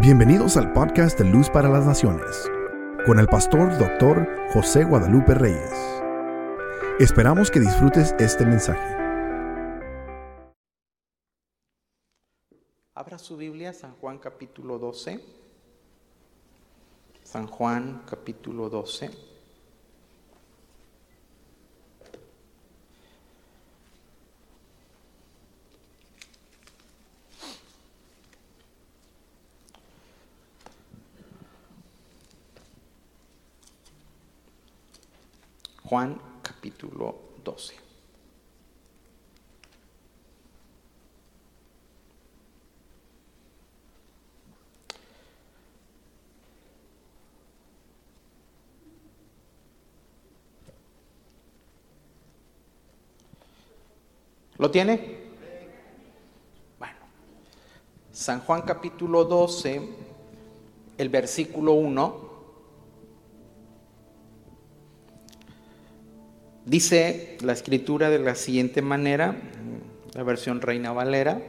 Bienvenidos al podcast de Luz para las Naciones, con el pastor doctor José Guadalupe Reyes. Esperamos que disfrutes este mensaje. Abra su Biblia, San Juan capítulo 12. San Juan capítulo 12. Juan capítulo 12. ¿Lo tiene? Bueno, San Juan capítulo 12, el versículo 1. Dice la escritura de la siguiente manera, la versión Reina Valera.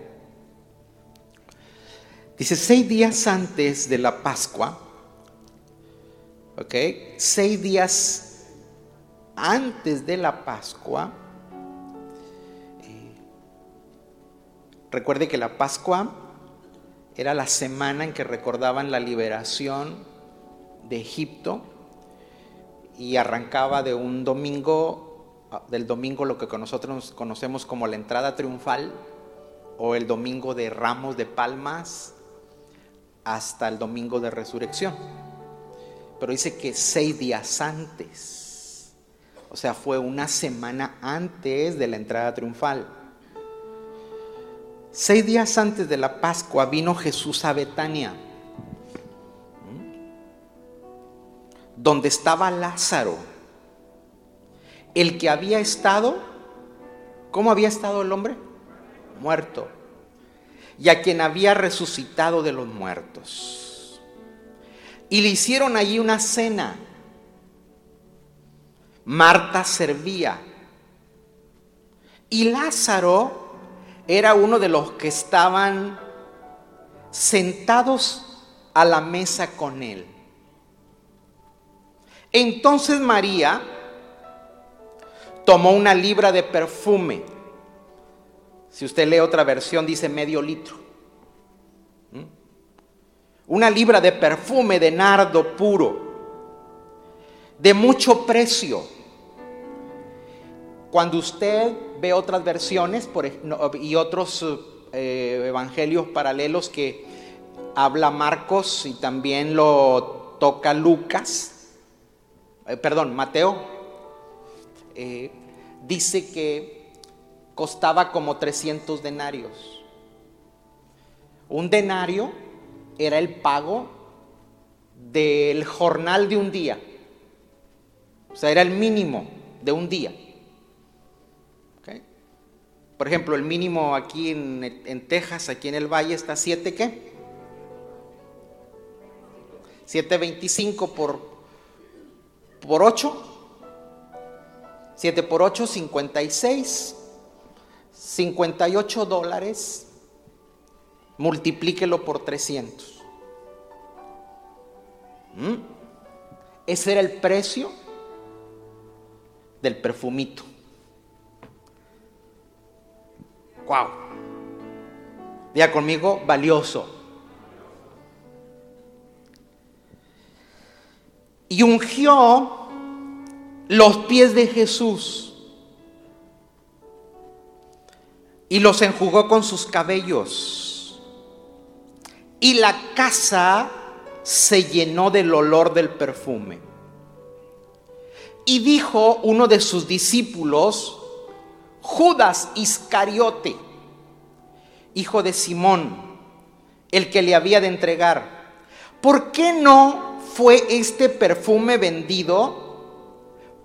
Dice, seis días antes de la Pascua, ¿ok? Seis días antes de la Pascua, eh, recuerde que la Pascua era la semana en que recordaban la liberación de Egipto y arrancaba de un domingo, del domingo lo que nosotros conocemos como la entrada triunfal o el domingo de ramos de palmas hasta el domingo de resurrección. Pero dice que seis días antes, o sea, fue una semana antes de la entrada triunfal. Seis días antes de la Pascua vino Jesús a Betania donde estaba Lázaro, el que había estado, ¿cómo había estado el hombre? Muerto. Y a quien había resucitado de los muertos. Y le hicieron allí una cena. Marta servía. Y Lázaro era uno de los que estaban sentados a la mesa con él. Entonces María tomó una libra de perfume. Si usted lee otra versión, dice medio litro. ¿Mm? Una libra de perfume de nardo puro, de mucho precio. Cuando usted ve otras versiones y otros eh, evangelios paralelos que habla Marcos y también lo toca Lucas, eh, perdón, Mateo, eh, dice que costaba como 300 denarios. Un denario era el pago del jornal de un día. O sea, era el mínimo de un día. Por ejemplo, el mínimo aquí en, en, Texas, aquí en el Valle, está 7 qué? 7.25 por por 8. 7 por 8, 56. 58 dólares. Multiplíquelo por 300. ¿Mm? Ese era el precio del perfumito. Wow. Diga conmigo, valioso. y ungió los pies de Jesús y los enjugó con sus cabellos. Y la casa se llenó del olor del perfume. Y dijo uno de sus discípulos, Judas Iscariote, hijo de Simón, el que le había de entregar, ¿por qué no fue este perfume vendido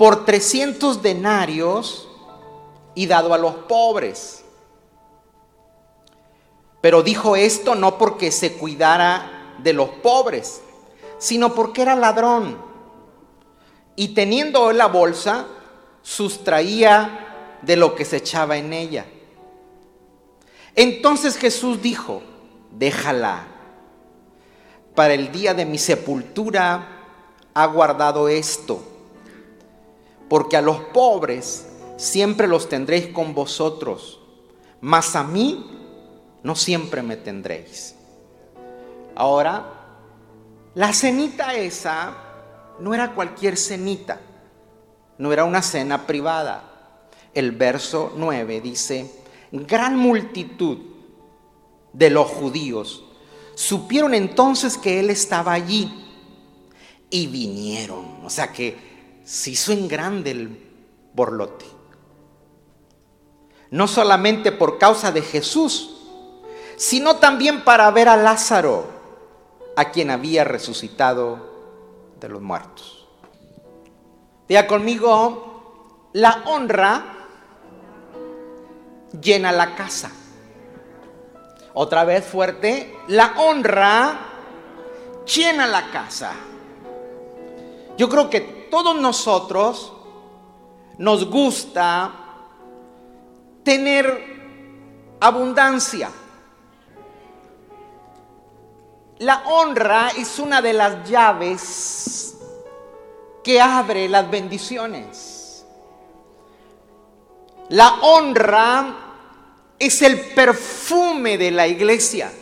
por 300 denarios y dado a los pobres. Pero dijo esto no porque se cuidara de los pobres, sino porque era ladrón. Y teniendo la bolsa, sustraía de lo que se echaba en ella. Entonces Jesús dijo, déjala para el día de mi sepultura ha guardado esto, porque a los pobres siempre los tendréis con vosotros, mas a mí no siempre me tendréis. Ahora, la cenita esa no era cualquier cenita, no era una cena privada. El verso 9 dice, gran multitud de los judíos supieron entonces que él estaba allí y vinieron. O sea que se hizo en grande el borlote. No solamente por causa de Jesús, sino también para ver a Lázaro, a quien había resucitado de los muertos. Diga conmigo, la honra llena la casa. Otra vez fuerte, la honra llena la casa. Yo creo que todos nosotros nos gusta tener abundancia. La honra es una de las llaves que abre las bendiciones. La honra es el perfume de la iglesia.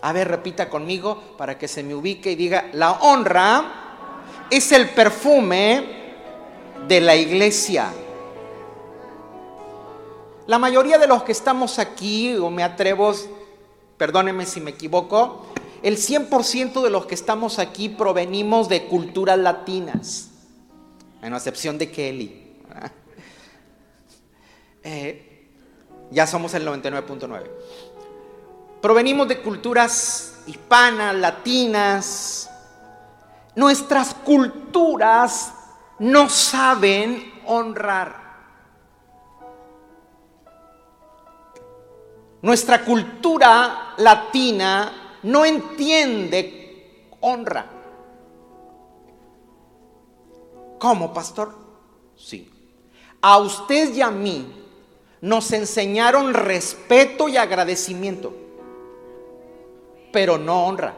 A ver, repita conmigo para que se me ubique y diga, la honra es el perfume de la iglesia. La mayoría de los que estamos aquí, o me atrevo, perdónenme si me equivoco, el 100% de los que estamos aquí provenimos de culturas latinas, en excepción de Kelly. Eh, ya somos el 99.9. Provenimos de culturas hispanas, latinas. Nuestras culturas no saben honrar. Nuestra cultura latina no entiende honra. ¿Cómo, pastor? Sí. A usted y a mí nos enseñaron respeto y agradecimiento pero no honra.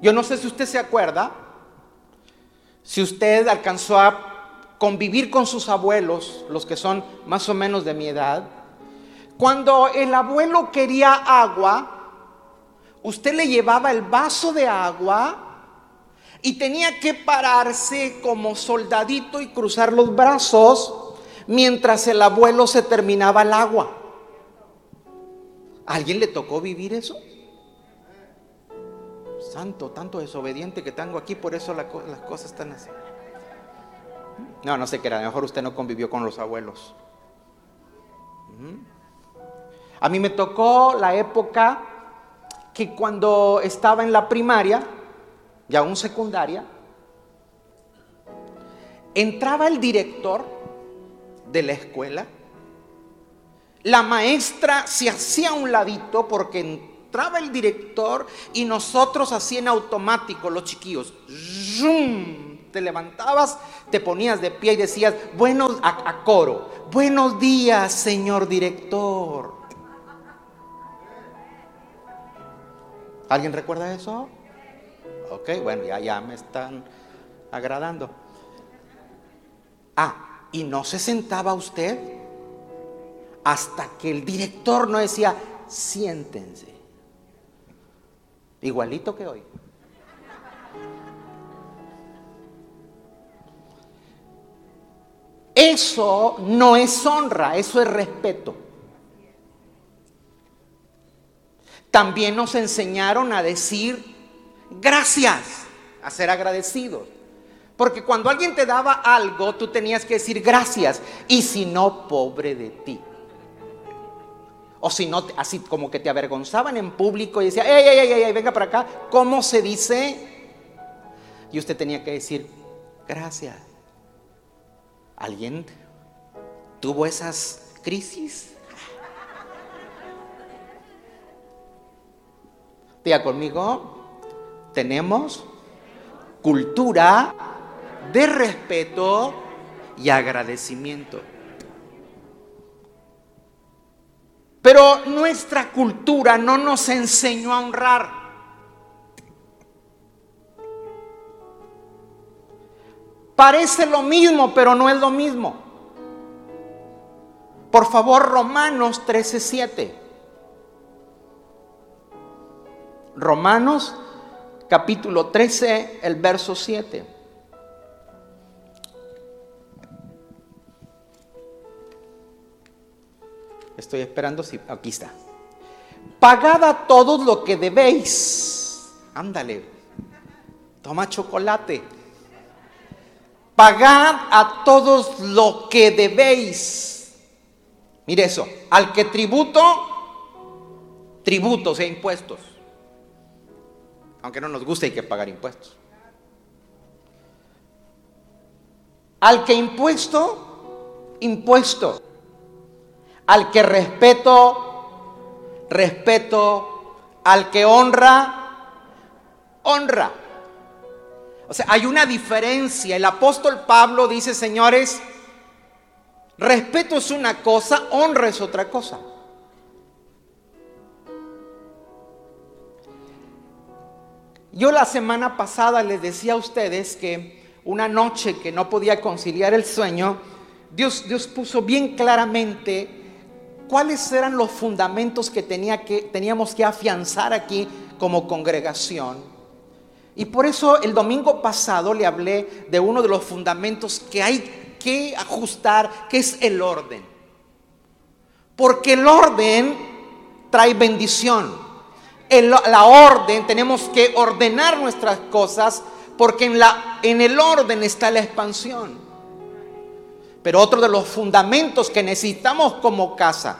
Yo no sé si usted se acuerda, si usted alcanzó a convivir con sus abuelos, los que son más o menos de mi edad, cuando el abuelo quería agua, usted le llevaba el vaso de agua y tenía que pararse como soldadito y cruzar los brazos mientras el abuelo se terminaba el agua. ¿A alguien le tocó vivir eso? Santo, tanto desobediente que tengo aquí, por eso las cosas están así. No, no sé qué era, a lo mejor usted no convivió con los abuelos. A mí me tocó la época que cuando estaba en la primaria, y aún secundaria, entraba el director de la escuela. La maestra se hacía un ladito porque entraba el director y nosotros así automático, los chiquillos, te levantabas, te ponías de pie y decías, buenos a, coro, buenos días, señor director. ¿Alguien recuerda eso? Ok, bueno, ya, ya me están agradando. Ah, y no se sentaba usted hasta que el director no decía, siéntense. Igualito que hoy. Eso no es honra, eso es respeto. También nos enseñaron a decir gracias, a ser agradecidos. Porque cuando alguien te daba algo, tú tenías que decir gracias. Y si no, pobre de ti. O si no, así como que te avergonzaban en público y decía, ey, ey, ey, ey, venga para acá. ¿Cómo se dice? Y usted tenía que decir, gracias. ¿Alguien tuvo esas crisis? Diga conmigo, tenemos cultura de respeto y agradecimiento. Pero nuestra cultura no nos enseñó a honrar. Parece lo mismo, pero no es lo mismo. Por favor, Romanos 13:7. Romanos capítulo 13, el verso 7. Estoy esperando si aquí está. Pagad a todos lo que debéis. Ándale. Toma chocolate. Pagad a todos lo que debéis. Mire eso. Al que tributo, tributos e impuestos. Aunque no nos guste, hay que pagar impuestos. Al que impuesto, impuesto. Al que respeto, respeto. Al que honra, honra. O sea, hay una diferencia. El apóstol Pablo dice, señores, respeto es una cosa, honra es otra cosa. Yo la semana pasada les decía a ustedes que una noche que no podía conciliar el sueño, Dios, Dios puso bien claramente cuáles eran los fundamentos que, tenía que teníamos que afianzar aquí como congregación. Y por eso el domingo pasado le hablé de uno de los fundamentos que hay que ajustar, que es el orden. Porque el orden trae bendición en la orden, tenemos que ordenar nuestras cosas porque en, la, en el orden está la expansión. Pero otro de los fundamentos que necesitamos como casa,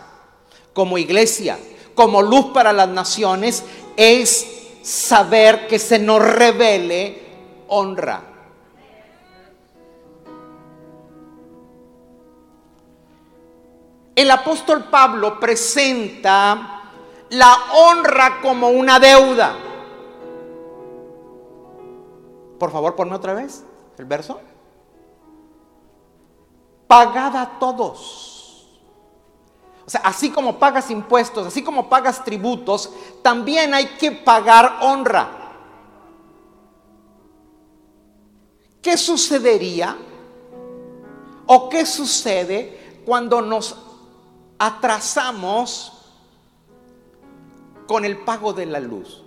como iglesia, como luz para las naciones, es saber que se nos revele honra. El apóstol Pablo presenta la honra como una deuda. Por favor, ponme otra vez el verso. Pagada a todos. O sea, así como pagas impuestos, así como pagas tributos, también hay que pagar honra. ¿Qué sucedería o qué sucede cuando nos atrasamos con el pago de la luz.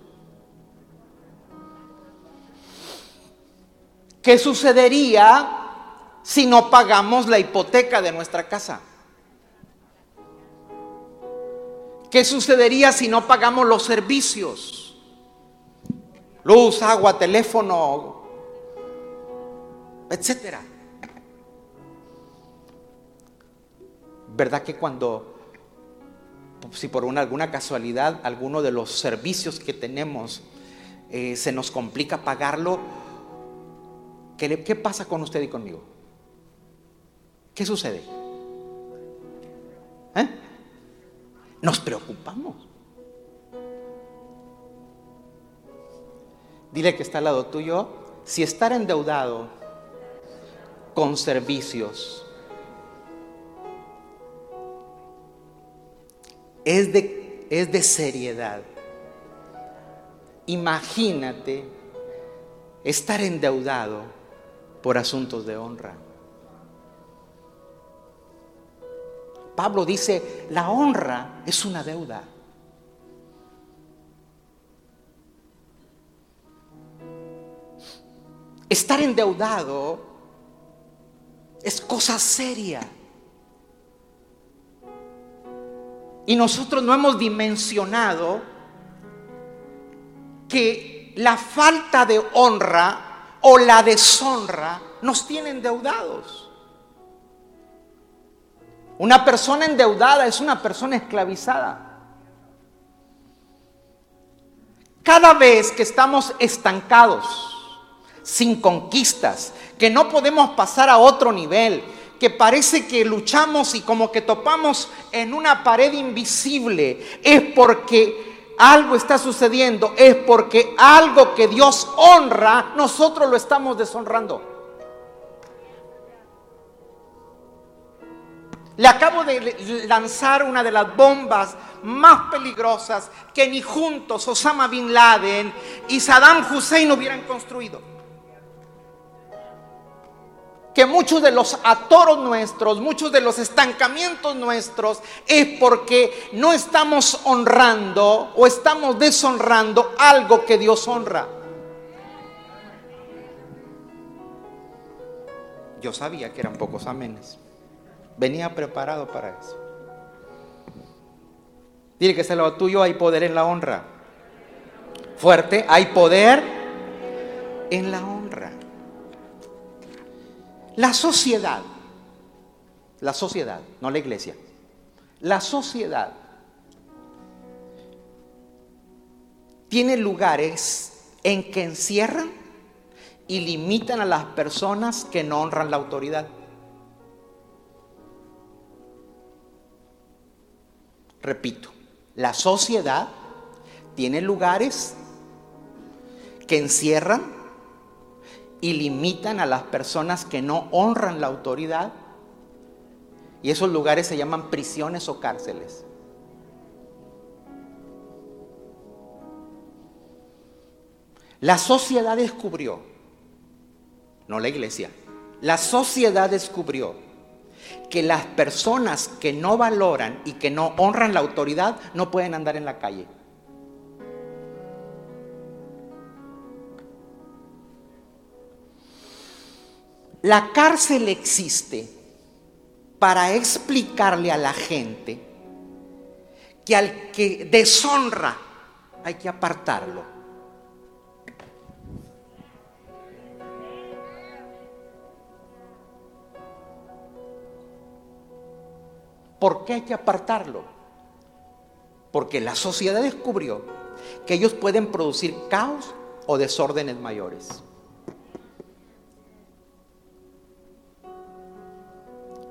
¿Qué sucedería si no pagamos la hipoteca de nuestra casa? ¿Qué sucedería si no pagamos los servicios? Luz, agua, teléfono, etcétera. ¿Verdad que cuando si por una, alguna casualidad alguno de los servicios que tenemos eh, se nos complica pagarlo, ¿qué, ¿qué pasa con usted y conmigo? ¿Qué sucede? ¿Eh? Nos preocupamos. Dile que está al lado tuyo, si estar endeudado con servicios es de, es de seriedad. Imagínate estar endeudado por asuntos de honra. Pablo dice, la honra es una deuda. Estar endeudado es cosa seria. Y nosotros no hemos dimensionado que la falta de honra o la deshonra nos tiene endeudados. Una persona endeudada es una persona esclavizada. Cada vez que estamos estancados, sin conquistas, que no podemos pasar a otro nivel, que parece que luchamos y como que topamos en una pared invisible, es porque algo está sucediendo, es porque algo que Dios honra, nosotros lo estamos deshonrando. Le acabo de lanzar una de las bombas más peligrosas que ni juntos Osama Bin Laden y Saddam Hussein hubieran construido que muchos de los atoros nuestros, muchos de los estancamientos nuestros es porque no estamos honrando o estamos deshonrando algo que Dios honra. Yo sabía que eran pocos amenes. Venía preparado para eso. Dile que se lo tuyo hay poder en la honra. Fuerte, hay poder en la honra. La sociedad, la sociedad, no la iglesia, la sociedad tiene lugares en que encierran y limitan a las personas que no honran la autoridad. Repito, la sociedad tiene lugares que encierran y limitan a las personas que no honran la autoridad. Y esos lugares se llaman prisiones o cárceles. La sociedad descubrió, no la iglesia, la sociedad descubrió que las personas que no valoran y que no honran la autoridad no pueden andar en la calle. La cárcel existe para explicarle a la gente que al que deshonra hay que apartarlo. ¿Por qué hay que apartarlo? Porque la sociedad descubrió que ellos pueden producir caos o desórdenes mayores.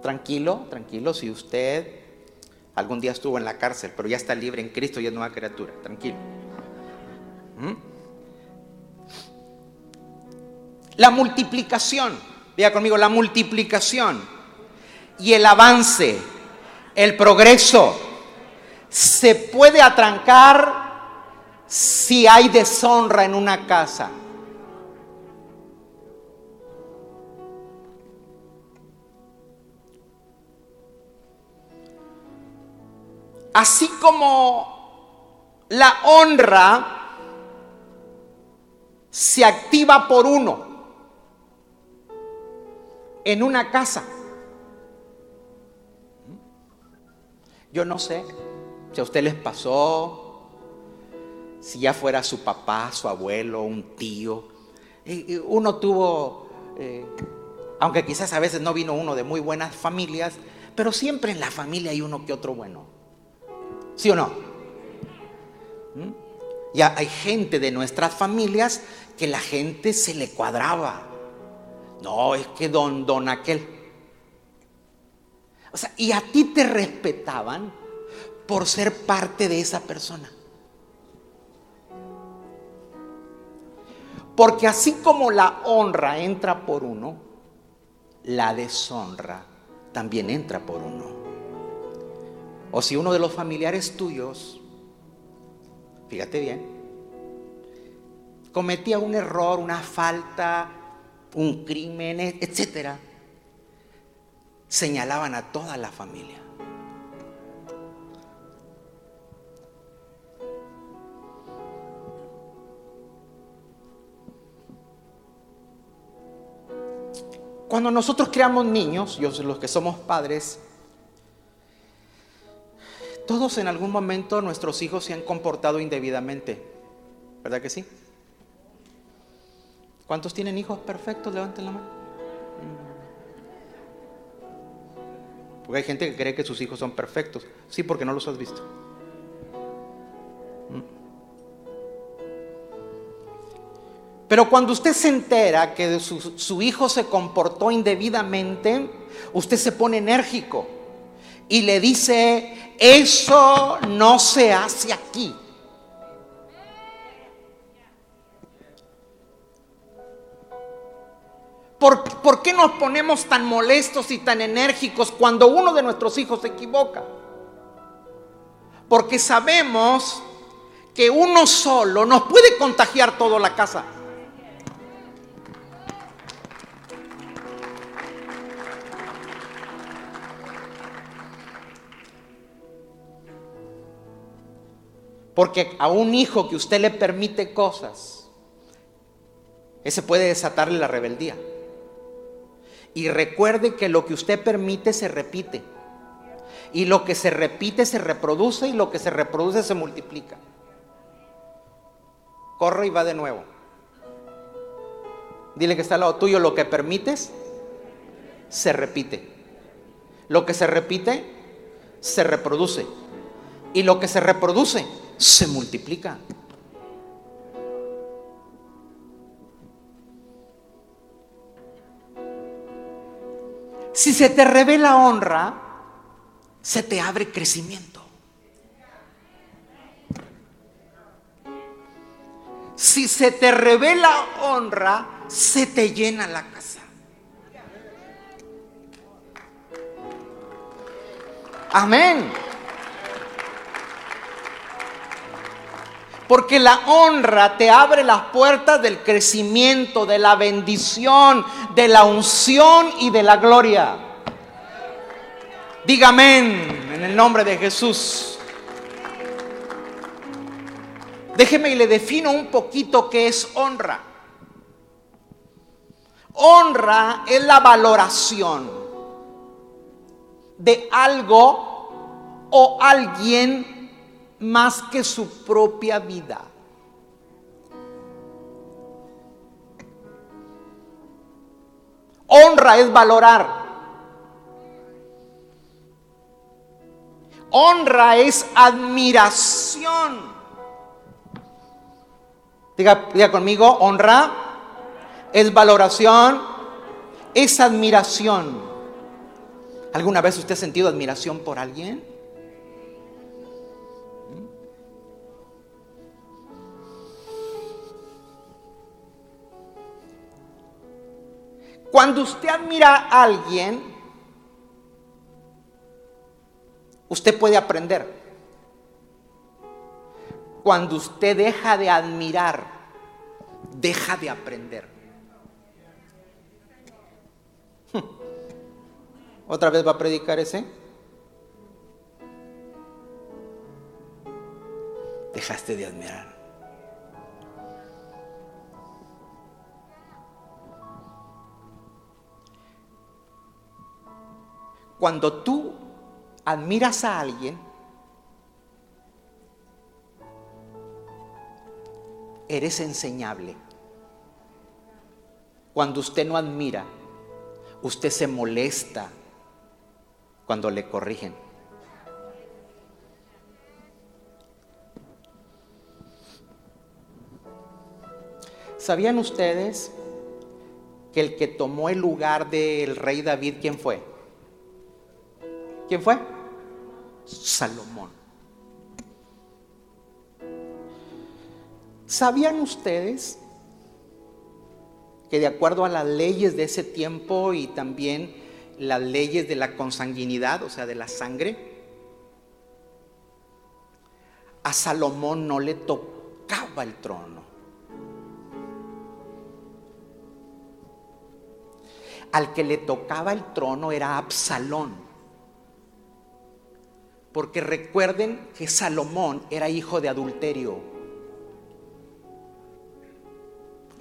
Tranquilo, tranquilo, si usted algún día estuvo en la cárcel, pero ya está libre en Cristo y es nueva criatura, tranquilo. ¿Mm? La multiplicación, diga conmigo, la multiplicación y el avance, el progreso, se puede atrancar si hay deshonra en una casa. Así como la honra se activa por uno en una casa. Yo no sé si a usted les pasó, si ya fuera su papá, su abuelo, un tío. Uno tuvo, eh, aunque quizás a veces no vino uno de muy buenas familias, pero siempre en la familia hay uno que otro bueno. ¿Sí o no? ¿Mm? Ya hay gente de nuestras familias que la gente se le cuadraba. No, es que don, don aquel. Y a ti te respetaban por ser parte de esa persona. Porque así como la honra entra por uno, la deshonra también entra por uno. O si uno de los familiares tuyos, fíjate bien, cometía un error, una falta, un crimen, etc., señalaban a toda la familia. Cuando nosotros creamos niños, yo los que somos padres, todos en algún momento nuestros hijos se han comportado indebidamente. ¿Verdad que sí? ¿Cuántos tienen hijos perfectos? Levanten la mano. Porque hay gente que cree que sus hijos son perfectos. Sí, porque no los has visto. Mm. Pero cuando usted se entera que su, su, hijo se comportó indebidamente, usted se pone enérgico y le dice, eso no se hace aquí. ¿Por, ¿Por, qué nos ponemos tan molestos y tan enérgicos cuando uno de nuestros hijos se equivoca? Porque sabemos que uno solo nos puede contagiar toda la casa. Porque a un hijo que usted le permite cosas, ese puede desatarle la rebeldía. Y recuerde que lo que usted permite se repite. Y lo que se repite se reproduce y lo que se reproduce se multiplica. Corre y va de nuevo. Dile que está al lado tuyo, lo que permites se repite. Lo que se repite se reproduce. Y lo que se reproduce se multiplica. Si se te revela honra, se te abre crecimiento. Si se te revela honra, se te llena la casa. Amén. Porque la honra te abre las puertas del crecimiento, de la bendición, de la unción y de la gloria. Dígame en el nombre de Jesús. Déjeme y le defino un poquito qué es honra. Honra es la valoración de algo o alguien más que su propia vida. Honra es valorar. Honra es admiración. Diga, diga, conmigo, honra es valoración, es admiración. ¿Alguna vez usted ha sentido admiración por alguien? Cuando usted admira a alguien, usted puede aprender. Cuando usted deja de admirar, deja de aprender. ¿Otra vez va a predicar ese? Dejaste de admirar. Cuando tú admiras a alguien, eres enseñable. Cuando usted no admira, usted se molesta cuando le corrigen. ¿Sabían ustedes que el que tomó el lugar del rey David, ¿quién fue? ¿Quién fue? Salomón. ¿Sabían ustedes que de acuerdo a las leyes de ese tiempo y también las leyes de la consanguinidad, o sea, de la sangre, a Salomón no le tocaba el trono? Al que le tocaba el trono era Absalón. Porque recuerden que Salomón era hijo de adulterio.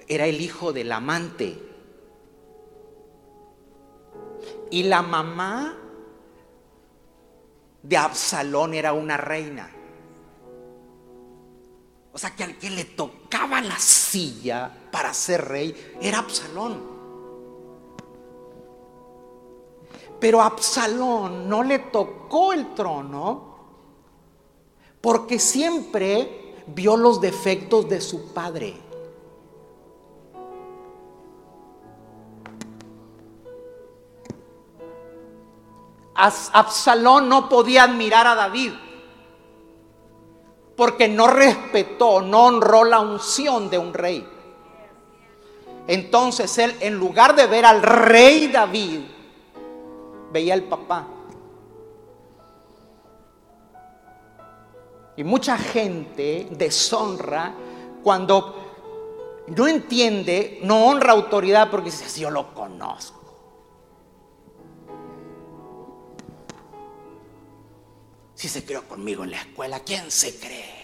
Era el hijo del amante. Y la mamá de Absalón era una reina. O sea que al que le tocaba la silla para ser rey era Absalón. Pero Absalón no le tocó el trono porque siempre vio los defectos de su padre. Absalón no podía admirar a David porque no respetó, no honró la unción de un rey. Entonces él, en lugar de ver al rey David, veía al papá. Y mucha gente deshonra cuando no entiende, no honra autoridad porque dice, yo lo conozco. Si se creó conmigo en la escuela, ¿quién se cree?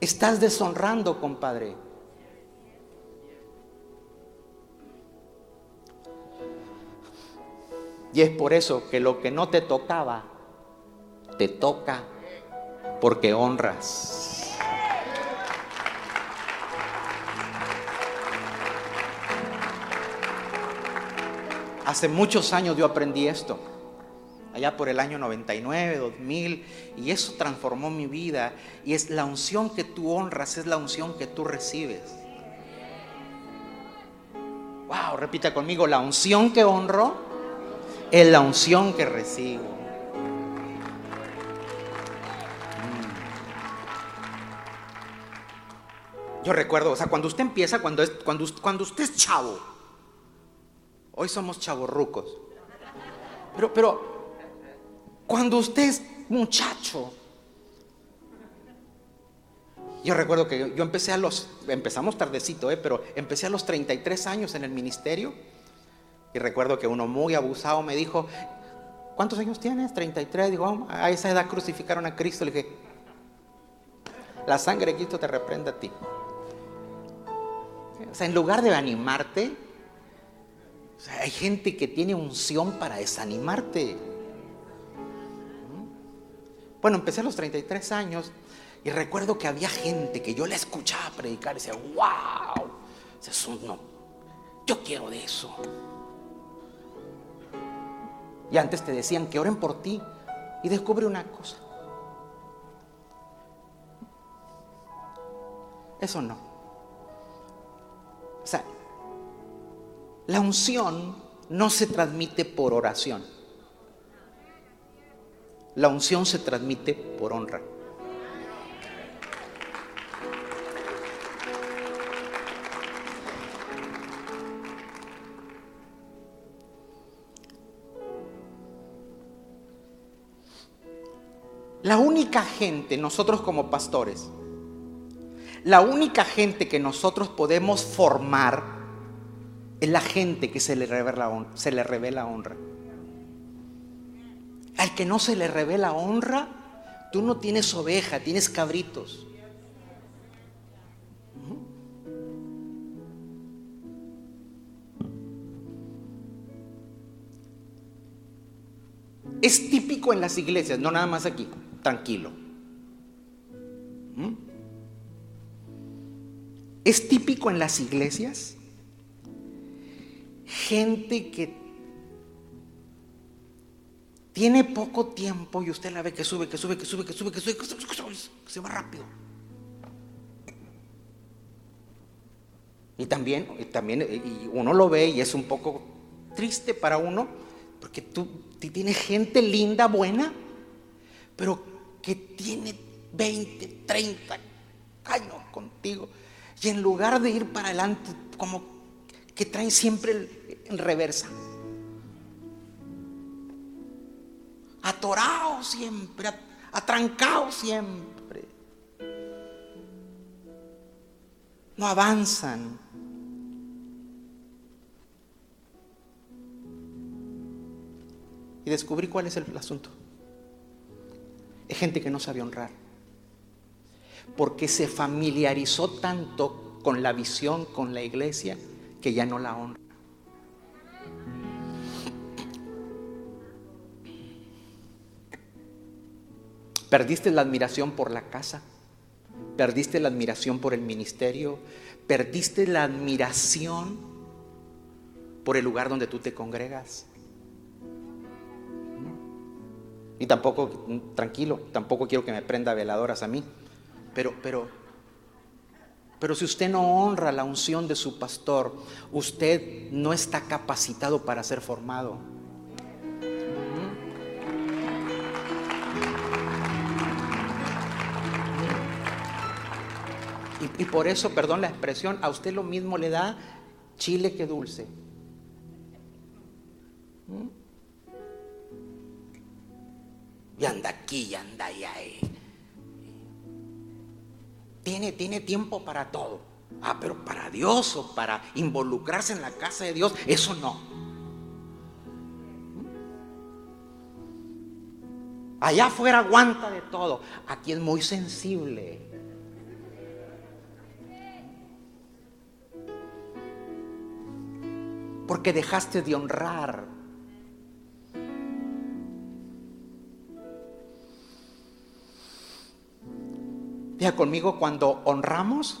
Estás deshonrando, compadre. Y es por eso que lo que no te tocaba, te toca porque honras. Hace muchos años yo aprendí esto, allá por el año 99, 2000, y eso transformó mi vida. Y es la unción que tú honras, es la unción que tú recibes. Wow, repita conmigo, la unción que honro es la unción que recibo. Mm. Yo recuerdo, o sea, cuando usted empieza, cuando, es, cuando, cuando usted es chavo, hoy somos chavorrucos, pero, pero cuando usted es muchacho, yo recuerdo que yo empecé a los, empezamos tardecito, eh, pero empecé a los 33 años en el ministerio y recuerdo que uno muy abusado me dijo, ¿cuántos años tienes? 33. Digo, a esa edad crucificaron a Cristo. Le dije, la sangre de Cristo te reprende a ti. O sea, en lugar de animarte, hay gente que tiene unción para desanimarte. Bueno, empecé a los 33 años y recuerdo que había gente que yo le escuchaba predicar y decía, wow, no, yo quiero de eso. Y antes te decían que oren por ti. Y descubre una cosa. Eso no. O sea, la unción no se transmite por oración. La unción se transmite por honra. La única gente, nosotros como pastores, la única gente que nosotros podemos formar es la gente que se le revela, se le revela honra. Al que no se le revela honra, tú no tienes oveja, tienes cabritos. Es típico en las iglesias, no nada más aquí tranquilo. ¿Mm? Es típico en las iglesias gente que tiene poco tiempo y usted la ve que sube, que sube, que sube, que sube, que sube, que sube, que sube, que se va rápido. Y también, y también y uno lo ve y es un poco triste para uno, porque tú tienes gente linda, buena, pero que tiene 20, 30 años contigo. Y en lugar de ir para adelante, como que traen siempre en reversa. Atorados siempre, atrancados siempre. No avanzan. Y descubrí cuál es el asunto. Es gente que no sabe honrar. Porque se familiarizó tanto con la visión, con la iglesia, que ya no la honra. Perdiste la admiración por la casa, perdiste la admiración por el ministerio, perdiste la admiración por el lugar donde tú te congregas. Y tampoco, tranquilo, tampoco quiero que me prenda veladoras a mí. Pero, pero, pero si usted no honra la unción de su pastor, usted no está capacitado para ser formado. Y por eso, perdón la expresión, a usted lo mismo le da chile que dulce. ¿Mm? Y anda aquí, y anda allá. Tiene, tiene tiempo para todo. Ah, pero para Dios o para involucrarse en la casa de Dios, eso no. Allá afuera aguanta de todo. Aquí es muy sensible. Porque dejaste de honrar. Diga conmigo, cuando honramos,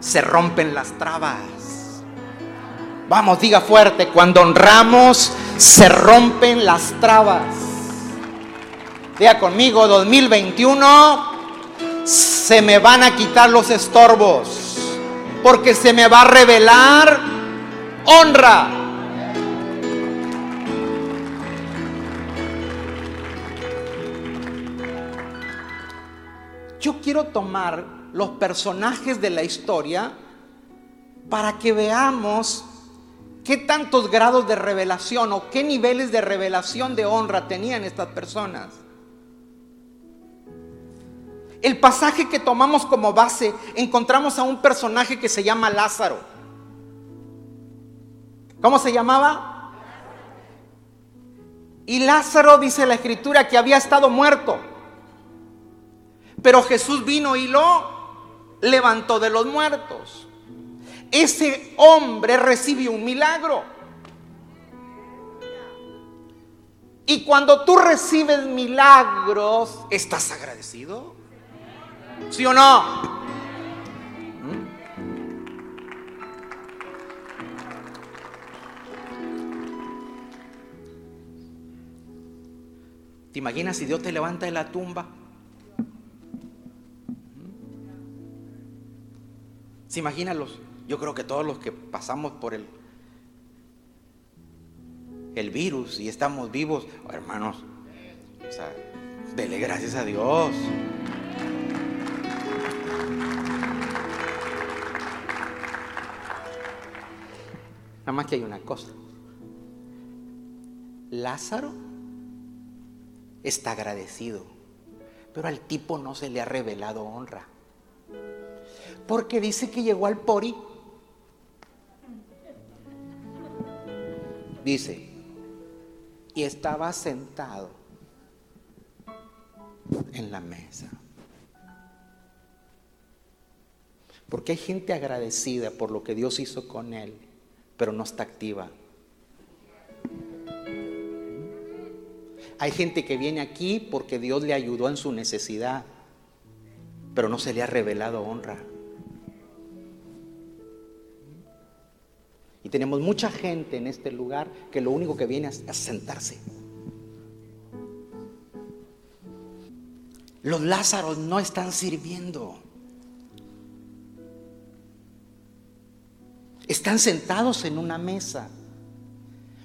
se rompen las trabas. Vamos, diga fuerte, cuando honramos, se rompen las trabas. Diga conmigo, 2021, se me van a quitar los estorbos, porque se me va a revelar honra. Yo quiero tomar los personajes de la historia para que veamos qué tantos grados de revelación o qué niveles de revelación de honra tenían estas personas. El pasaje que tomamos como base, encontramos a un personaje que se llama Lázaro. ¿Cómo se llamaba? Y Lázaro dice la escritura que había estado muerto. Pero Jesús vino y lo levantó de los muertos. Ese hombre recibió un milagro. Y cuando tú recibes milagros, ¿estás agradecido? ¿Sí o no? ¿Te imaginas si Dios te levanta de la tumba? ¿Se los? Yo creo que todos los que pasamos por el, el virus y estamos vivos, hermanos, o sea, dele gracias a Dios. Nada más que hay una cosa. Lázaro está agradecido, pero al tipo no se le ha revelado honra. Porque dice que llegó al pori. Dice, y estaba sentado en la mesa. Porque hay gente agradecida por lo que Dios hizo con él pero no está activa. Hay gente que viene aquí porque Dios le ayudó en su necesidad, pero no se le ha revelado honra. Y tenemos mucha gente en este lugar que lo único que viene es sentarse. Los Lázaros no están sirviendo. Están sentados en una mesa.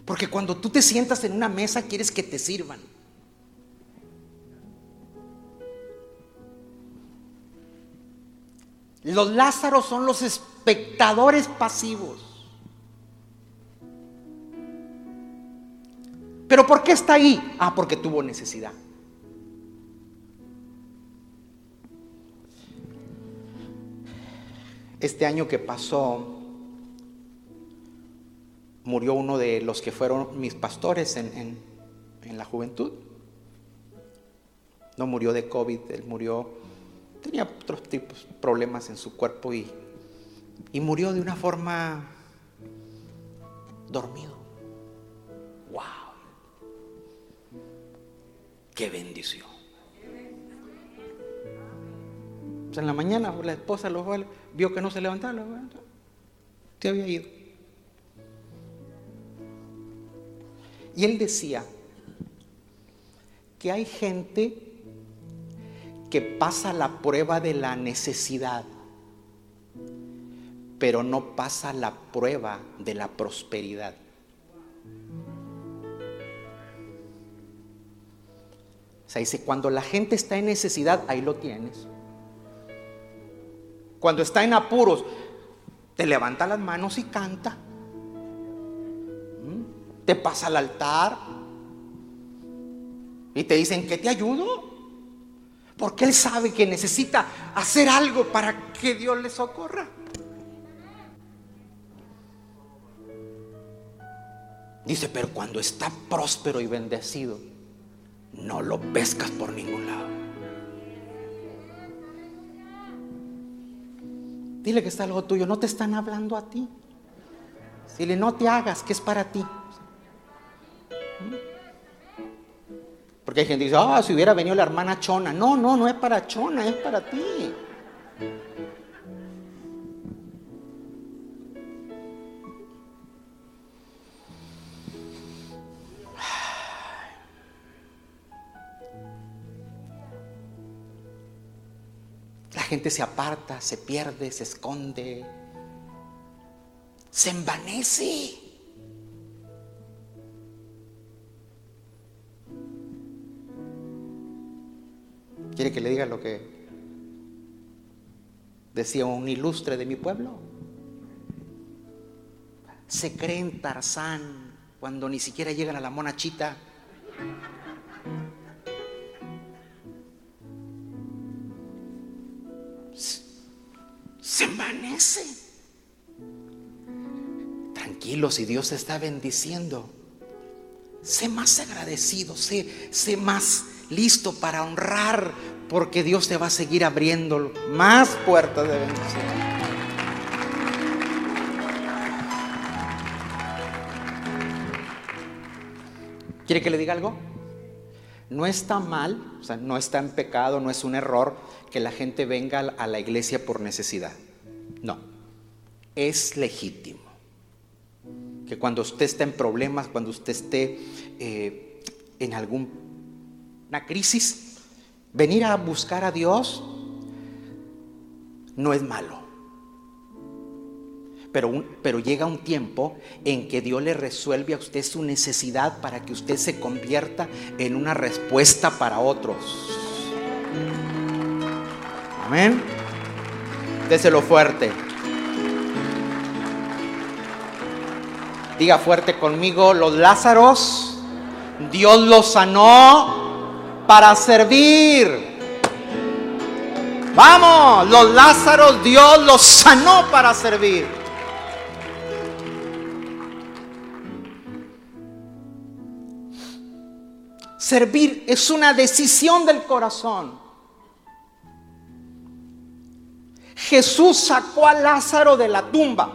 Porque cuando tú te sientas en una mesa quieres que te sirvan. Los Lázaros son los espectadores pasivos. ¿Pero por qué está ahí? Ah, porque tuvo necesidad. Este año que pasó, murió uno de los que fueron mis pastores en, la juventud. No murió de COVID, él murió, tenía otros tipos de problemas en su cuerpo y, y murió de una forma dormido. ¡Wow! ¡Qué bendición! en la mañana la esposa lo vio que no se levantaba, se había ido. Y él decía que hay gente que pasa la prueba de la necesidad, pero no pasa la prueba de la prosperidad. O sea, dice, cuando la gente está en necesidad, ahí lo tienes. Cuando está en apuros, te levanta las manos y canta. ¿Mm? Te pasa al altar. Y te dicen, ¿qué te ayudo? Porque Él sabe que necesita hacer algo para que Dios le socorra. Dice, pero cuando está próspero y bendecido, no lo pescas por ningún lado. Dile que está algo tuyo, no te están hablando a ti. Dile, no te hagas, que es para ti. Porque hay gente que dice, ah, si hubiera venido la hermana Chona. No, no, no es para Chona, es para ti. Gente se aparta, se pierde, se esconde, se envanece. ¿Quiere que le diga lo que decía un ilustre de mi pueblo? Se creen Tarzán cuando ni siquiera llegan a la monachita. Se envanece. Tranquilo, si Dios te está bendiciendo, sé más agradecido, sé, sé más listo para honrar, porque Dios te va a seguir abriendo más puertas de bendición. ¿Quiere que le diga algo? No está mal, o sea, no está en pecado, no es un error que la gente venga a la iglesia por necesidad. No, es legítimo que cuando usted está en problemas, cuando usted esté eh, en alguna crisis, venir a buscar a Dios no es malo. Pero, pero, llega un tiempo en que Dios le resuelve a usted su necesidad para que usted se convierta en una respuesta para otros. Amén. Déselo fuerte. Diga fuerte conmigo, los Lázaros, Dios los sanó para servir. Vamos, los Lázaros, Dios los sanó para servir. Servir es una decisión del corazón. Jesús sacó a Lázaro de la tumba,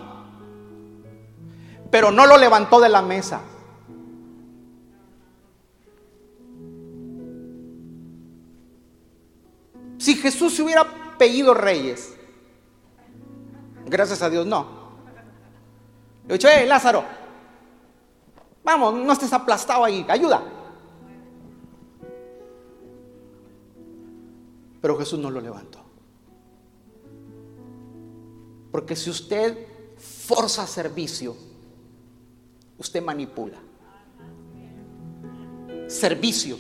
pero no lo levantó de la mesa. Si Jesús se hubiera pedido reyes, gracias a Dios no. Le dicho, eh, Lázaro, vamos, no estés aplastado ahí, ayuda. Pero Jesús no lo levantó. Porque si usted forza servicio, usted manipula. Servicio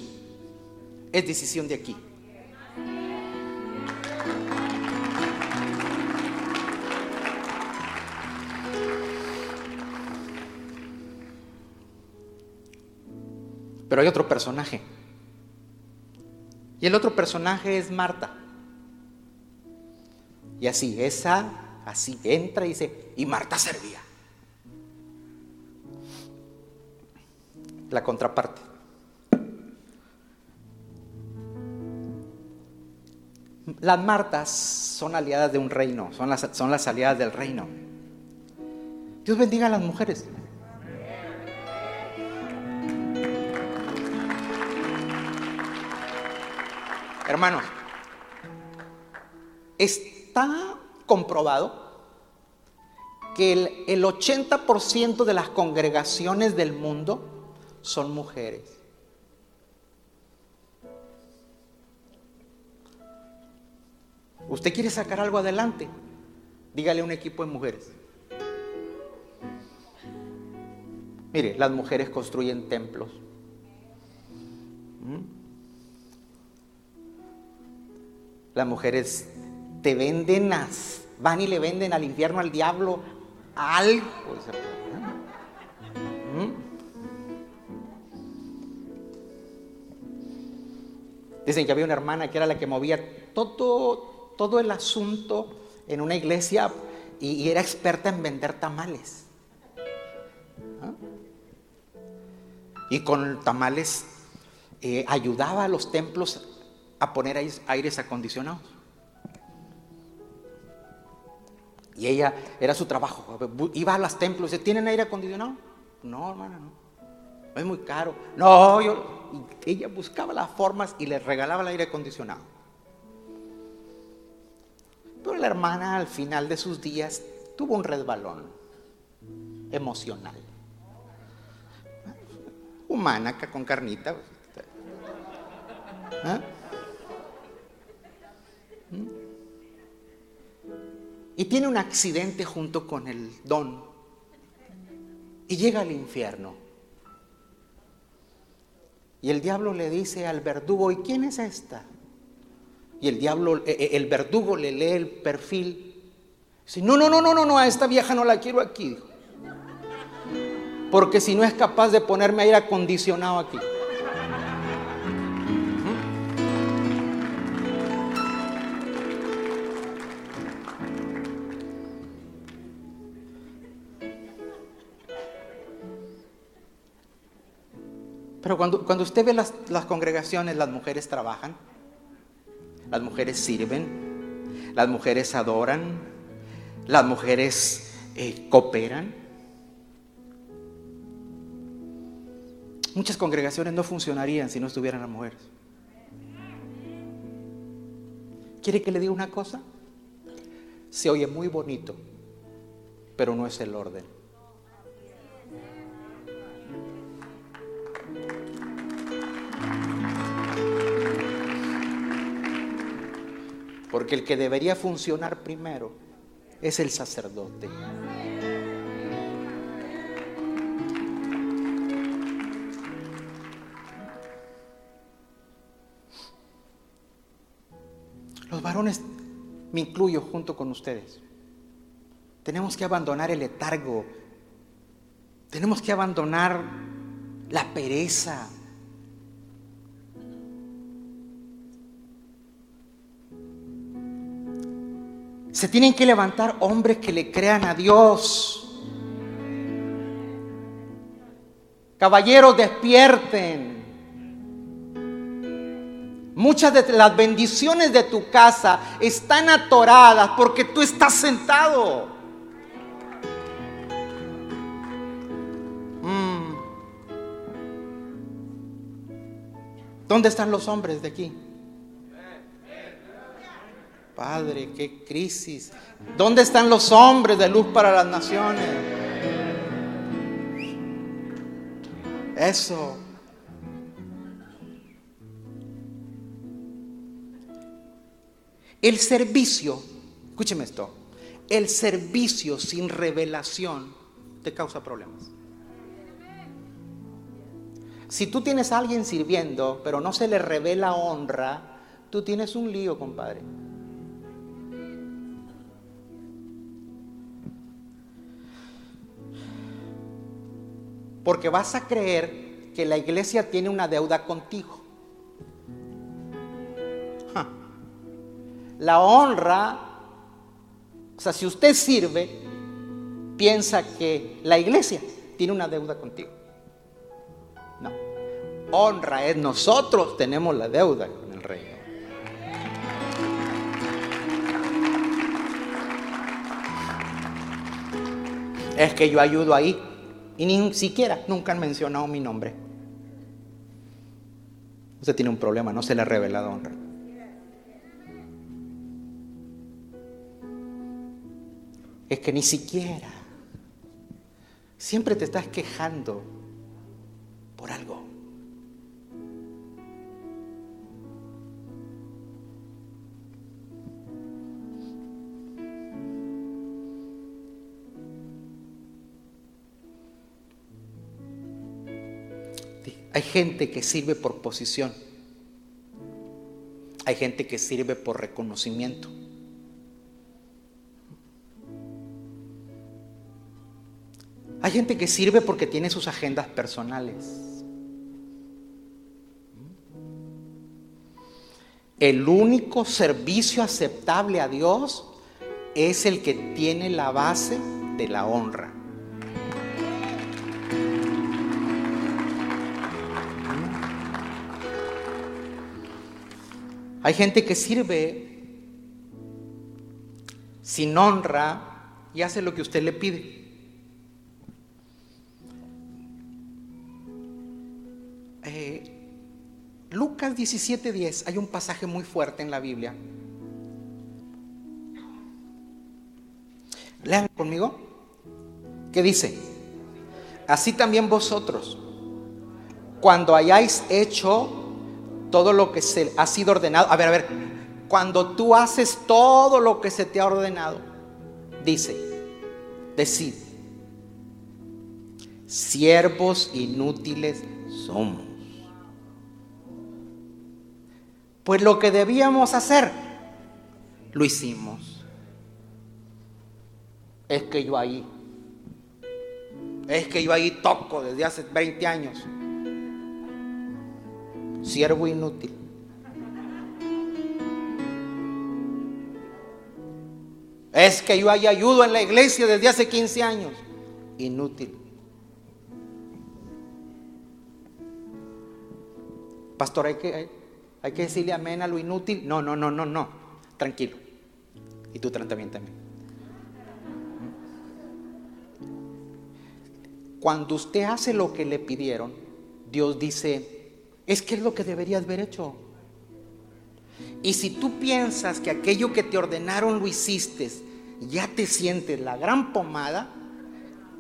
es decisión de aquí. Pero hay otro personaje. Y el otro personaje es Marta. Y así, esa Así entra y dice, y Marta servía. La contraparte. Las Martas son aliadas de un reino, son las, son las aliadas del reino. Dios bendiga a las mujeres. Hermanos, está comprobado que el, 80% de las congregaciones del mundo son mujeres. ¿Usted quiere sacar algo adelante? Dígale a un equipo de mujeres. Mire, las mujeres construyen templos. ¿Mm? Las mujeres te venden van y le venden al infierno al diablo algo. ¿Mm? Dicen que había una hermana que era la que movía todo, todo el asunto en una iglesia y, era experta en vender tamales. Y con tamales eh, ayudaba a los templos a poner aires acondicionados. Y ella, era su trabajo, iba a los templos, y ¿tienen aire acondicionado? No, hermana, no. Es muy caro. No, yo, ella buscaba las formas y le regalaba el aire acondicionado. Pero la hermana al final de sus días tuvo un resbalón emocional. Humana, con carnita. ¿Ah? Y tiene un accidente junto con el don. Y llega al infierno. Y el diablo le dice al verdugo, ¿y quién es esta? Y el diablo, eh, eh, el verdugo le lee el perfil. Dice, no, no, no, no, no, no, a esta vieja no la quiero aquí. Porque si no es capaz de ponerme aire acondicionado aquí. Pero cuando, cuando usted ve las, congregaciones, las mujeres trabajan, las mujeres sirven, las mujeres adoran, las mujeres eh, cooperan. Muchas congregaciones no funcionarían si no estuvieran las mujeres. ¿Quiere que le diga una cosa? Se oye muy bonito, pero no es el orden. Porque el que debería funcionar primero es el sacerdote. Los varones, me incluyo junto con ustedes, tenemos que abandonar el letargo, tenemos que abandonar la pereza, Se tienen que levantar hombres que le crean a Dios. Caballeros, despierten. Muchas de las bendiciones de tu casa están atoradas porque tú estás sentado. Mm. ¿Dónde están los hombres de aquí? Padre, qué crisis. ¿Dónde están los hombres de luz para las naciones? Eso. El servicio, escúcheme esto, el servicio sin revelación te causa problemas. Si tú tienes a alguien sirviendo, pero no se le revela honra, tú tienes un lío, compadre. Porque vas a creer que la iglesia tiene una deuda contigo. La honra, o sea, si usted sirve, piensa que la iglesia tiene una deuda contigo. No. Honra es nosotros tenemos la deuda con el reino. Es que yo ayudo ahí. Y ni siquiera nunca han mencionado mi nombre. Usted tiene un problema, no se le ha revelado honra. Es que ni siquiera. Siempre te estás quejando Hay gente que sirve por posición. Hay gente que sirve por reconocimiento. Hay gente que sirve porque tiene sus agendas personales. El único servicio aceptable a Dios es el que tiene la base de la honra. Hay gente que sirve sin honra y hace lo que usted le pide. Eh, Lucas 17:10, hay un pasaje muy fuerte en la Biblia. Lean conmigo. ¿Qué dice? Así también vosotros, cuando hayáis hecho todo lo que se ha sido ordenado. A ver, a ver, cuando tú haces todo lo que se te ha ordenado, dice, decid, siervos inútiles somos. Pues lo que debíamos hacer, lo hicimos. Es que yo ahí, es que yo ahí toco desde hace 20 años siervo inútil. Es que yo hay ayudo en la iglesia desde hace 15 años. Inútil. Pastor, hay que, hay, que decirle amén a lo inútil. No, no, no, no, no. Tranquilo. Y tú también también. Cuando usted hace lo que le pidieron, Dios dice, es que es lo que deberías haber hecho. Y si tú piensas que aquello que te ordenaron lo hiciste, ya te sientes la gran pomada,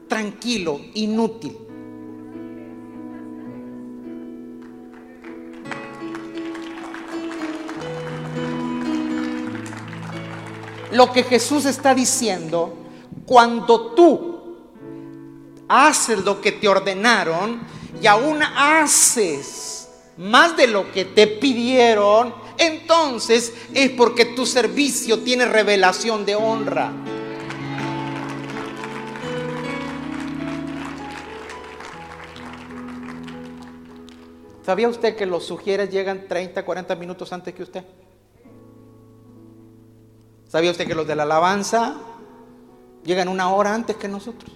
tranquilo, inútil. Lo que Jesús está diciendo, cuando tú haces lo que te ordenaron y aún haces más de lo que te pidieron, entonces es porque tu servicio tiene revelación de honra. ¿Sabía usted que los sugieres llegan 30, 40 minutos antes que usted? ¿Sabía usted que los de la alabanza llegan una hora antes que nosotros?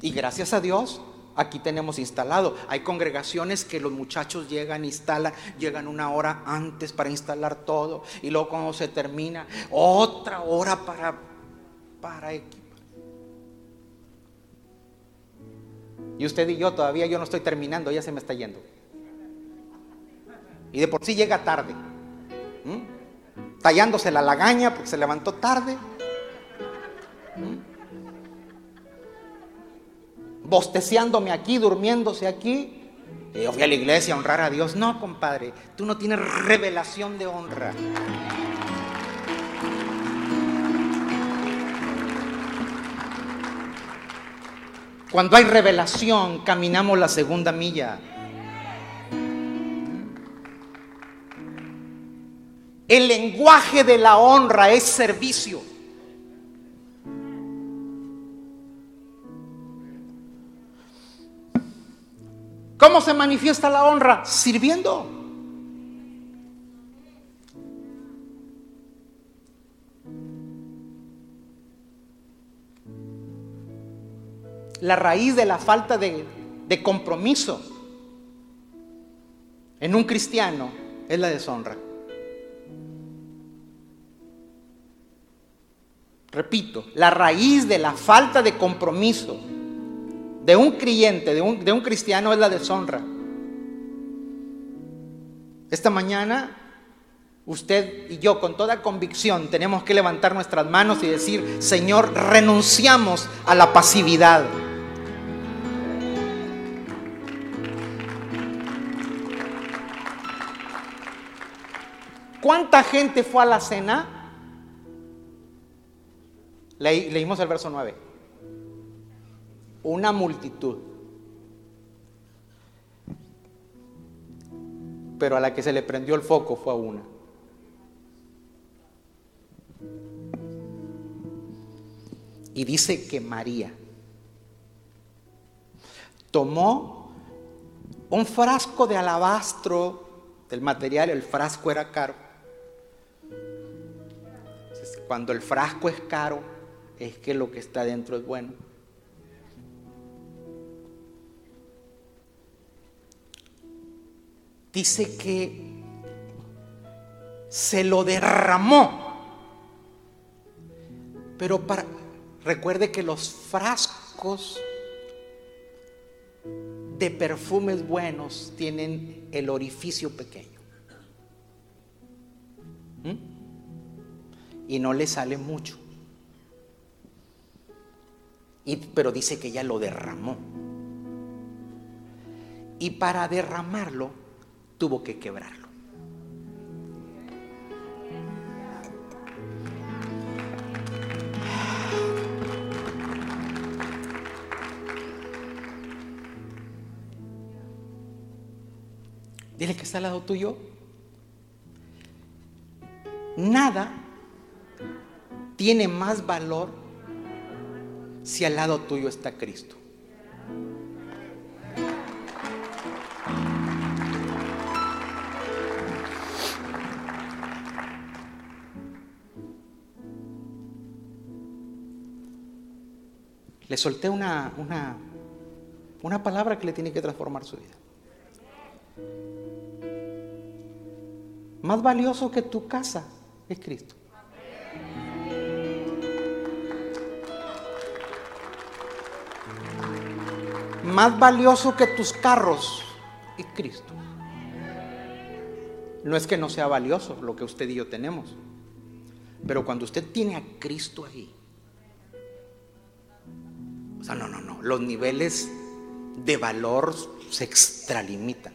Y gracias a Dios, aquí tenemos instalado. Hay congregaciones que los muchachos llegan, instalan, llegan una hora antes para instalar todo y luego cuando se termina, otra hora para, para equipar. Y usted y yo todavía yo no estoy terminando, ya se me está yendo. Y de por sí llega tarde. Tallándose la lagaña porque se levantó tarde bosteciándome aquí, durmiéndose aquí. yo fui a la iglesia a honrar a Dios. No, compadre, tú no tienes revelación de honra. Cuando hay revelación, caminamos la segunda milla. El lenguaje de la honra es servicio. ¿Cómo se manifiesta la honra? Sirviendo. La raíz de la falta de, compromiso en un cristiano es la deshonra. Repito, la raíz de la falta de compromiso de un creyente, de un, cristiano, es la deshonra. Esta mañana usted y yo con toda convicción tenemos que levantar nuestras manos y decir, Señor, renunciamos a la pasividad. ¿Cuánta gente fue a la cena? leímos el verso 9 una multitud. Pero a la que se le prendió el foco fue a una. Y dice que María tomó un frasco de alabastro del material, el frasco era caro. Cuando el frasco es caro, es que lo que está dentro es bueno. Dice que se lo derramó. Pero para, recuerde que los frascos de perfumes buenos tienen el orificio pequeño. ¿Mm? Y no le sale mucho. Y, pero dice que ella lo derramó. Y para derramarlo tuvo que quebrarlo. Dile que está al lado tuyo. Nada tiene más valor si al lado tuyo está Cristo. Le solté una, una, una palabra que le tiene que transformar su vida. Más valioso que tu casa es Cristo. Más valioso que tus carros es Cristo. No es que no sea valioso lo que usted y yo tenemos, pero cuando usted tiene a Cristo ahí, sea, no, no, no, los niveles de valor se extralimitan.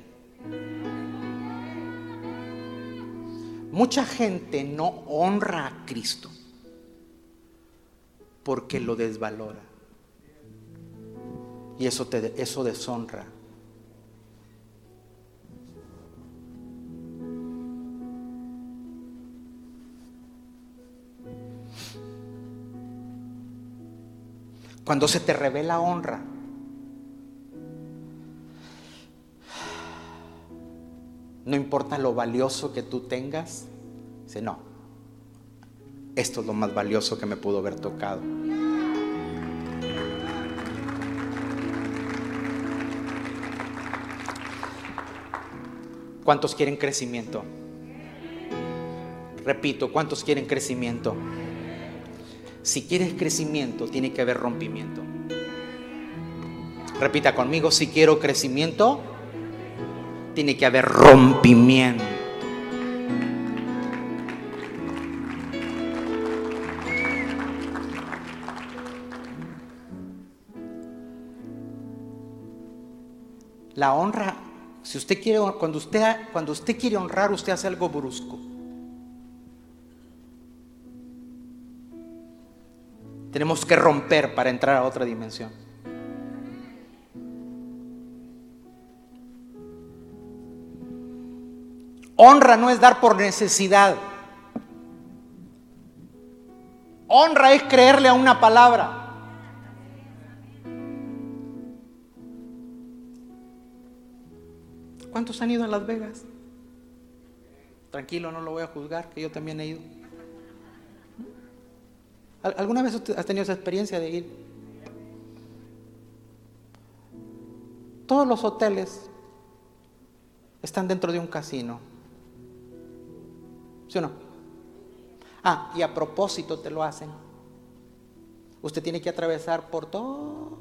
Mucha gente no honra a Cristo porque lo desvalora. Y eso, te, eso deshonra. Cuando se te revela honra, No importa lo valioso que tú tengas. Dice, no. Esto es lo más valioso que me pudo haber tocado. ¿Cuántos quieren crecimiento? Repito, ¿cuántos quieren crecimiento? Si quieres crecimiento, tiene que haber rompimiento. Repita conmigo, si quiero crecimiento, tiene que haber rompimiento. La honra, si usted quiere, cuando usted, cuando usted quiere honrar, usted hace algo brusco. Tenemos que romper para entrar a otra dimensión. Honra no es dar por necesidad. Honra es creerle a una palabra. ¿Cuántos han ido a Las Vegas? Tranquilo, no lo voy a juzgar, que yo también he ido. ¿Alguna vez has tenido esa experiencia de ir? Todos los hoteles están dentro de un casino. ¿Sí o no? Ah, y a propósito te lo hacen. Usted tiene que atravesar por todo,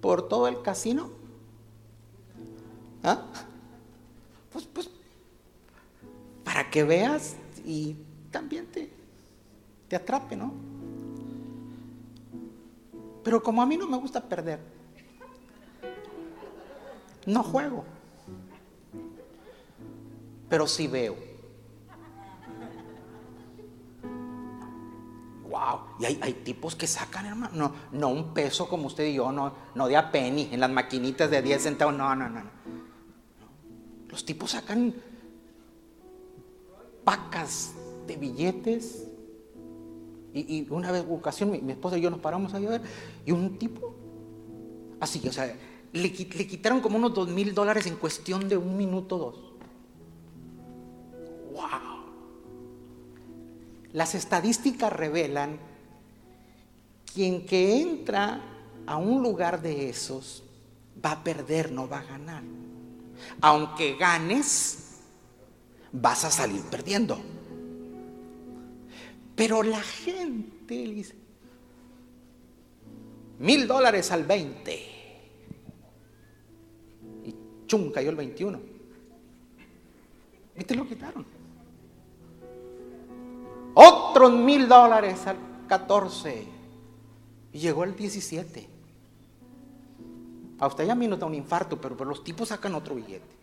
por todo el casino. ¿Ah? Pues, pues, para que veas y también te, te atrape, ¿no? Pero como a mí no me gusta perder, no juego. Pero sí veo. wow. Y hay, tipos que sacan, hermano, no, no un peso como usted y yo, no, no de a penny, en las maquinitas de 10 centavos, no, no, no. Los tipos sacan pacas de billetes Y, una vez, ocasión, mi, esposa y yo nos paramos a ver y un tipo, así, o sea, le, le quitaron como unos dos mil dólares en cuestión de un minuto dos. ¡Wow! Las estadísticas revelan quien que entra a un lugar de esos va a perder, no va a ganar. Aunque ganes, vas a salir perdiendo. Pero la gente dice, mil dólares al 20. Y chum, cayó el 21. Y te lo quitaron. Otros mil dólares al 14. Y llegó el 17. A usted ya a mí no da un infarto, pero los tipos sacan otro billete.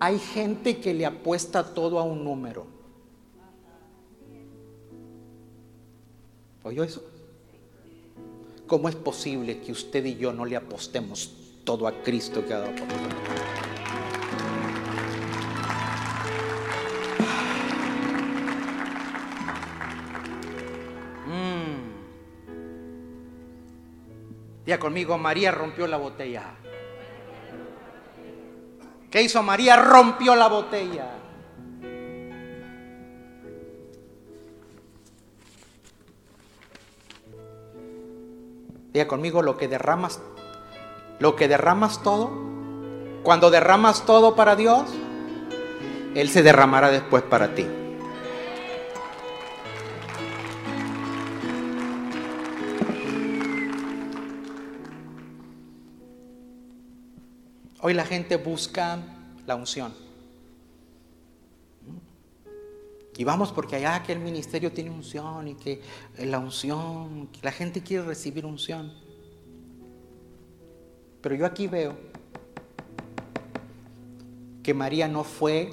Hay gente que le apuesta todo a un número. ¿Oyó eso? ¿Cómo es posible que usted y yo no le apostemos todo a Cristo que ha dado por nosotros? Mm. Día conmigo, María rompió la botella. ¿Qué hizo María? Rompió la botella. Diga conmigo lo que derramas, lo que derramas todo, cuando derramas todo para Dios, Él se derramará después para ti. Hoy la gente busca la unción. Y vamos porque allá que el ministerio tiene unción y que la unción, la gente quiere recibir unción. Pero yo aquí veo que María no fue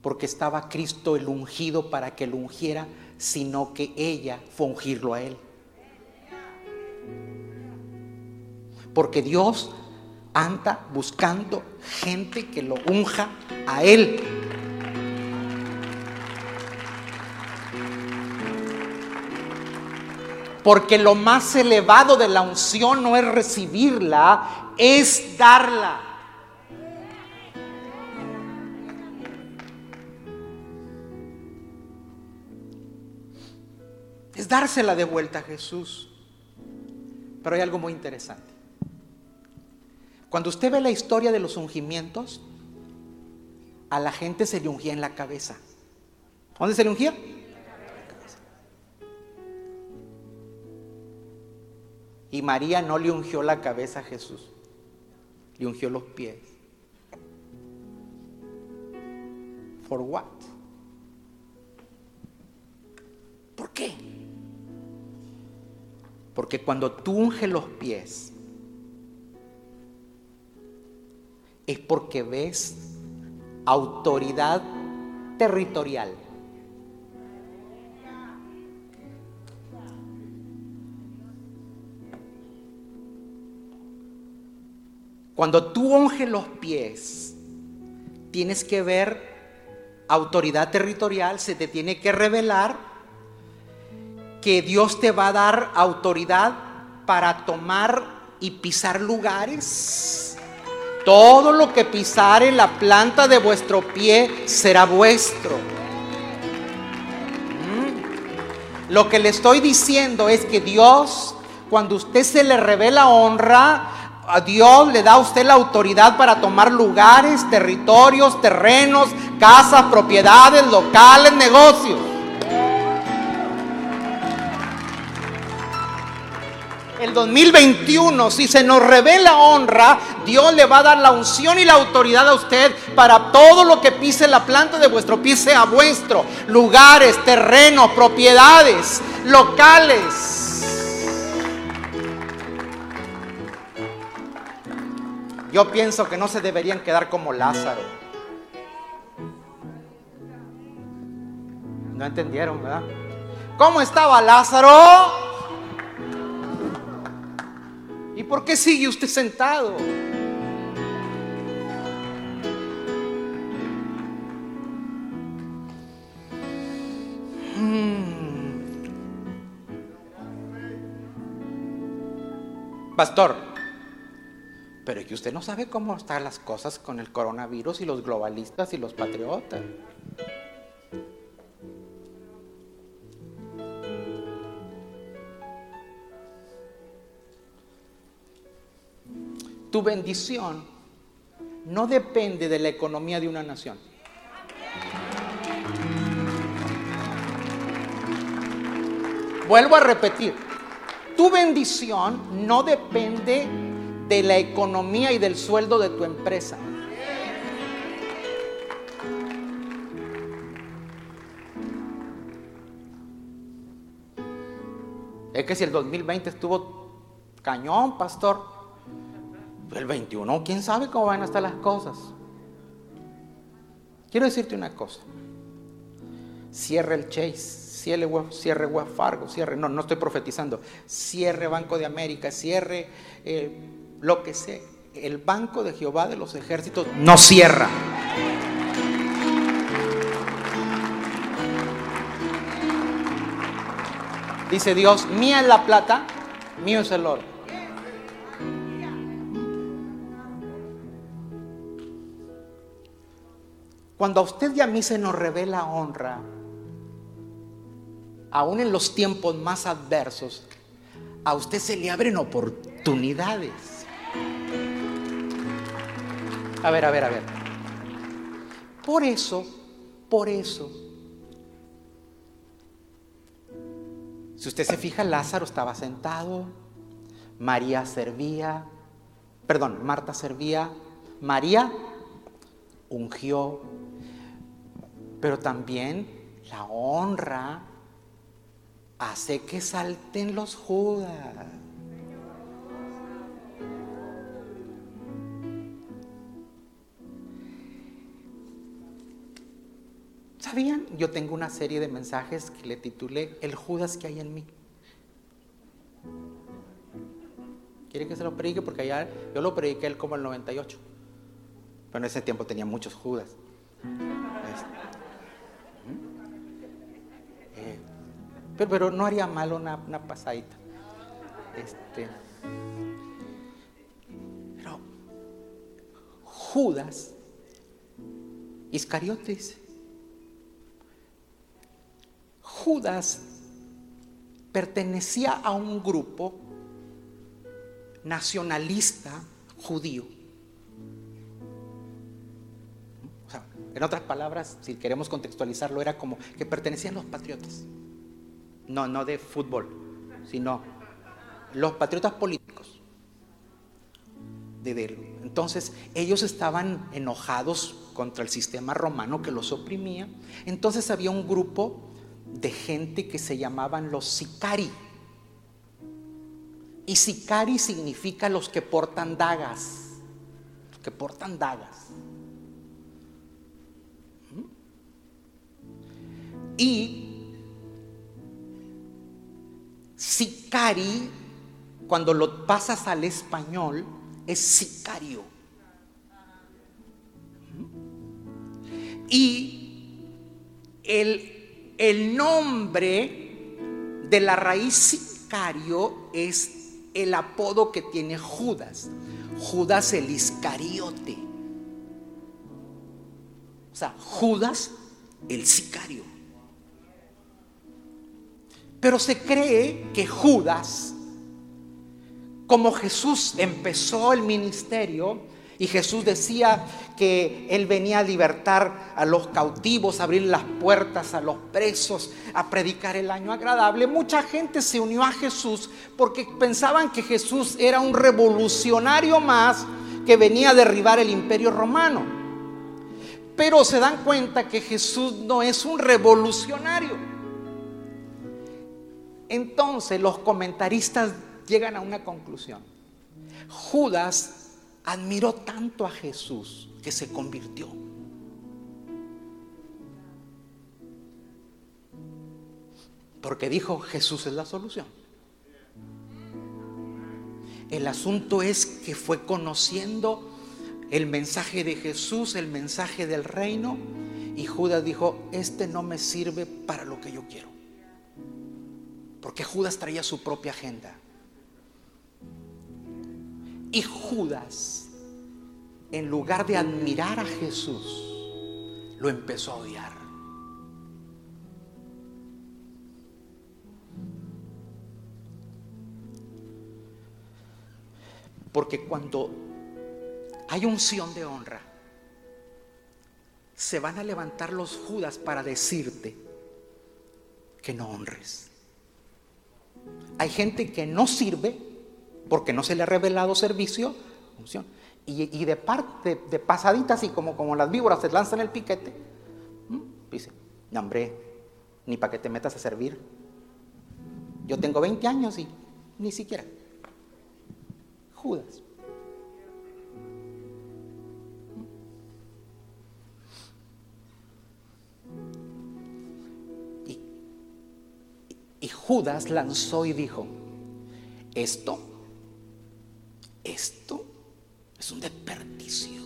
porque estaba Cristo el ungido para que lo ungiera, sino que ella fue ungirlo a él. Porque Dios anda buscando gente que lo unja a Él. Porque lo más elevado de la unción no es recibirla, es darla. Es dársela de vuelta a Jesús. Pero hay algo muy interesante. Cuando usted ve la historia de los ungimientos, a la gente se le ungía en la cabeza. ¿Dónde se le ungía? Y María no le ungió la cabeza a Jesús, le ungió los pies. ¿For what? ¿Por qué? Porque cuando tú unges los pies, es porque ves autoridad territorial. Cuando tú unges los pies, tienes que ver autoridad territorial, se te tiene que revelar que Dios te va a dar autoridad para tomar y pisar lugares todo lo que pisare la planta de vuestro pie será vuestro. ¿Mm? Lo que le estoy diciendo es que Dios, cuando usted se le revela honra, a Dios le da a usted la autoridad para tomar lugares, territorios, terrenos, casas, propiedades, locales, negocios. El 2021, si se nos revela honra, Dios le va a dar la unción y la autoridad a usted para todo lo que pise la planta de vuestro pie sea vuestro. Lugares, terrenos, propiedades, locales. Yo pienso que no se deberían quedar como Lázaro. No entendieron, ¿verdad? ¿Cómo estaba Lázaro? ¿Y por qué sigue usted sentado? Hmm. Pastor, pero es que usted no sabe cómo están las cosas con el coronavirus y los globalistas y los patriotas. Tu bendición no depende de la economía de una nación. Vuelvo a repetir, tu bendición no depende de la economía y del sueldo de tu empresa. Es que si el 2020 estuvo cañón, pastor, el 21, quién sabe cómo van a estar las cosas. Quiero decirte una cosa. Cierre el Chase, cierre, cierre Fargo, cierre, no, no estoy profetizando, cierre Banco de América, cierre eh, lo que sea. El Banco de Jehová de los Ejércitos no cierra. Dice Dios, mía es la plata, mío es el oro. Cuando a usted y a mí se nos revela honra, aún en los tiempos más adversos, a usted se le abren oportunidades. A ver, a ver, a ver. Por eso, por eso, si usted se fija, Lázaro estaba sentado, María servía, perdón, Marta servía, María ungió, pero también la honra hace que salten los judas. ¿Sabían? Yo tengo una serie de mensajes que le titulé El Judas que hay en mí. ¿Quiere que se lo predique? Porque allá yo lo prediqué él como el 98. Pero en ese tiempo tenía muchos Judas. Pero, no haría mal una, pasadita. Este, pero Judas, Iscariotes, Judas pertenecía a un grupo nacionalista judío En otras palabras, si queremos contextualizarlo, era como que pertenecían los patriotas. No, no de fútbol, sino los patriotas políticos. De, entonces, ellos estaban enojados contra el sistema romano que los oprimía. Entonces había un grupo de gente que se llamaban los sicari. Y sicari significa los que portan dagas, los que portan dagas. Y sicari, cuando lo pasas al español, es sicario. Y el, el nombre de la raíz sicario es el apodo que tiene Judas. Judas el Iscariote. O sea, Judas el sicario. Pero se cree que Judas, como Jesús empezó el ministerio, y Jesús decía que Él venía a libertar a los cautivos, a abrir las puertas a los presos, a predicar el año agradable. Mucha gente se unió a Jesús porque pensaban que Jesús era un revolucionario más que venía a derribar el imperio romano. Pero se dan cuenta que Jesús no es un revolucionario. Entonces los comentaristas llegan a una conclusión. Judas admiró tanto a Jesús que se convirtió. Porque dijo, Jesús es la solución. El asunto es que fue conociendo el mensaje de Jesús, el mensaje del reino, y Judas dijo, este no me sirve para lo que yo quiero. Porque Judas traía su propia agenda. Y Judas, en lugar de admirar a Jesús, lo empezó a odiar. Porque cuando hay unción de honra, se van a levantar los Judas para decirte que no honres. Hay gente que no sirve porque no se le ha revelado servicio, unción. Y, de parte, de pasadita, así como, como las víboras se lanzan el piquete, dice, no hombre, ni para que te metas a servir. Yo tengo 20 años y ni siquiera. Judas. Y, Judas lanzó y dijo, esto, esto es un desperdicio.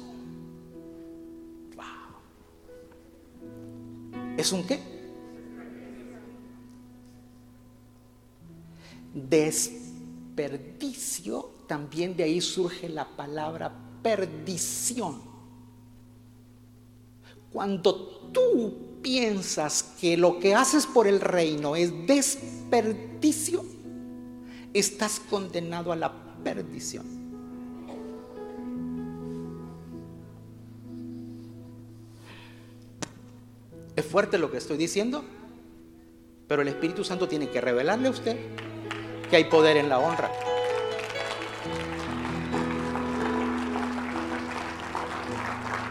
Wow. ¿Es un qué? Desperdicio también de ahí surge la palabra perdición. Cuando tú piensas que lo que haces por el reino es desperdicio, estás condenado a la perdición. Es fuerte lo que estoy diciendo, pero el Espíritu Santo tiene que revelarle a usted que hay poder en la honra.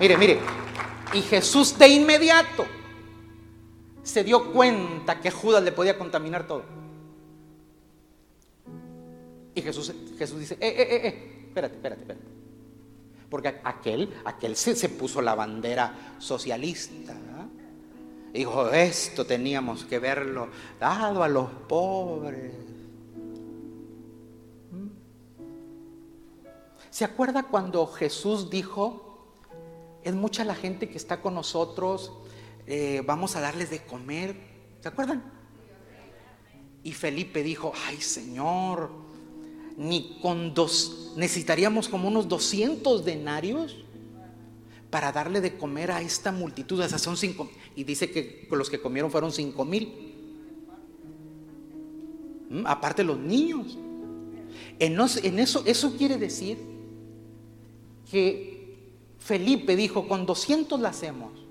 Mire, mire. Y Jesús de inmediato se dio cuenta que Judas le podía contaminar todo. Y Jesús, Jesús dice, eh, eh, eh, eh, espérate, espérate, espérate. Porque aquel, aquel se, puso la bandera socialista. Dijo, esto teníamos que verlo dado a los pobres. ¿Mm? ¿Se acuerda cuando Jesús dijo, es mucha la gente que está con nosotros, eh, vamos a darles de comer. ¿Se acuerdan? Y Felipe dijo, ay Señor, ni con dos, necesitaríamos como unos 200 denarios para darle de comer a esta multitud. Esas son cinco. Y dice que los que comieron fueron cinco mil. ¿Mm? Aparte los niños. En, en eso, eso quiere decir que Felipe dijo, con 200 la hacemos.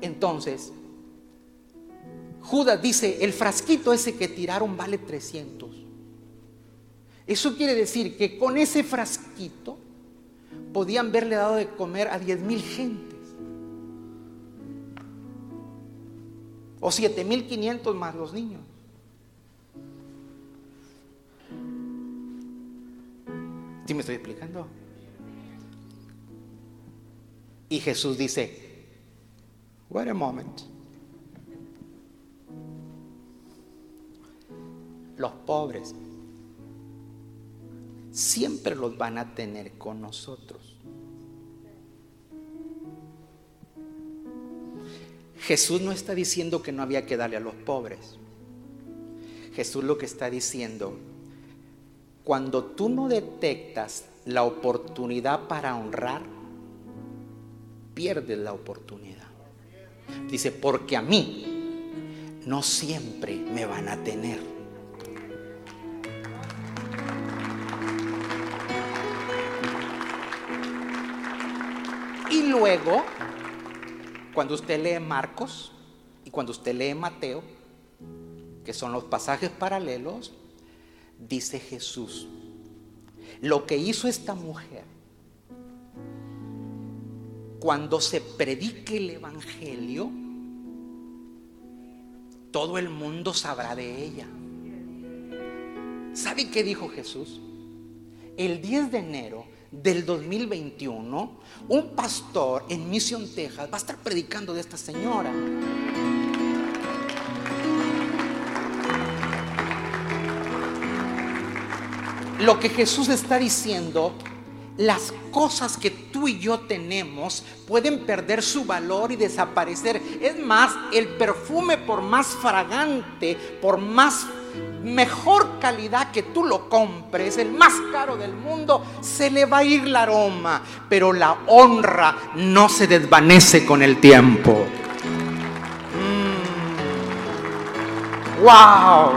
Entonces, Judas dice, el frasquito ese que tiraron vale 300. Eso quiere decir que con ese frasquito podían haberle dado de comer a 10 mil gentes. O 7.500 más los niños. ¿Sí me estoy explicando? Y Jesús dice, wait a moment. Los pobres siempre los van a tener con nosotros. Jesús no está diciendo que no había que darle a los pobres. Jesús lo que está diciendo, cuando tú no detectas la oportunidad para honrar, pierdes la oportunidad. Dice, porque a mí no siempre me van a tener. Y luego, cuando usted lee Marcos y cuando usted lee Mateo, que son los pasajes paralelos, dice Jesús, lo que hizo esta mujer cuando se predique el Evangelio, todo el mundo sabrá de ella. ¿Sabe qué dijo Jesús? El 10 de enero del 2021, un pastor en Mission, Texas, va a estar predicando de esta señora. Lo que Jesús está diciendo las cosas que tú y yo tenemos pueden perder su valor y desaparecer. Es más, el perfume por más fragante, por más mejor calidad que tú lo compres, el más caro del mundo, se le va a ir la aroma, pero la honra no se desvanece con el tiempo. Mm. ¡Wow!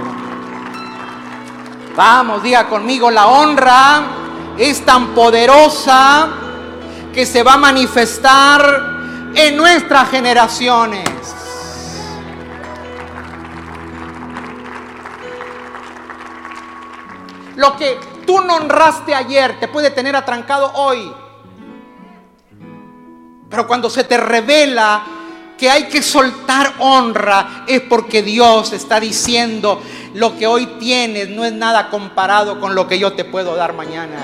Vamos, diga conmigo, la honra es tan poderosa que se va a manifestar en nuestras generaciones. Lo que tú no honraste ayer te puede tener atrancado hoy. Pero cuando se te revela que hay que soltar honra es porque Dios está diciendo lo que hoy tienes no es nada comparado con lo que yo te puedo dar mañana.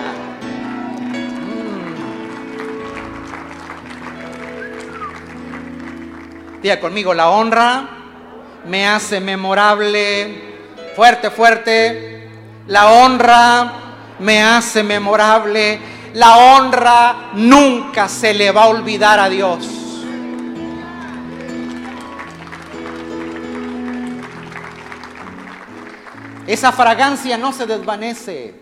Mm. Diga conmigo, la honra me hace memorable, fuerte, fuerte. La honra me hace memorable. La honra nunca se le va a olvidar a Dios. Esa fragancia no se desvanece.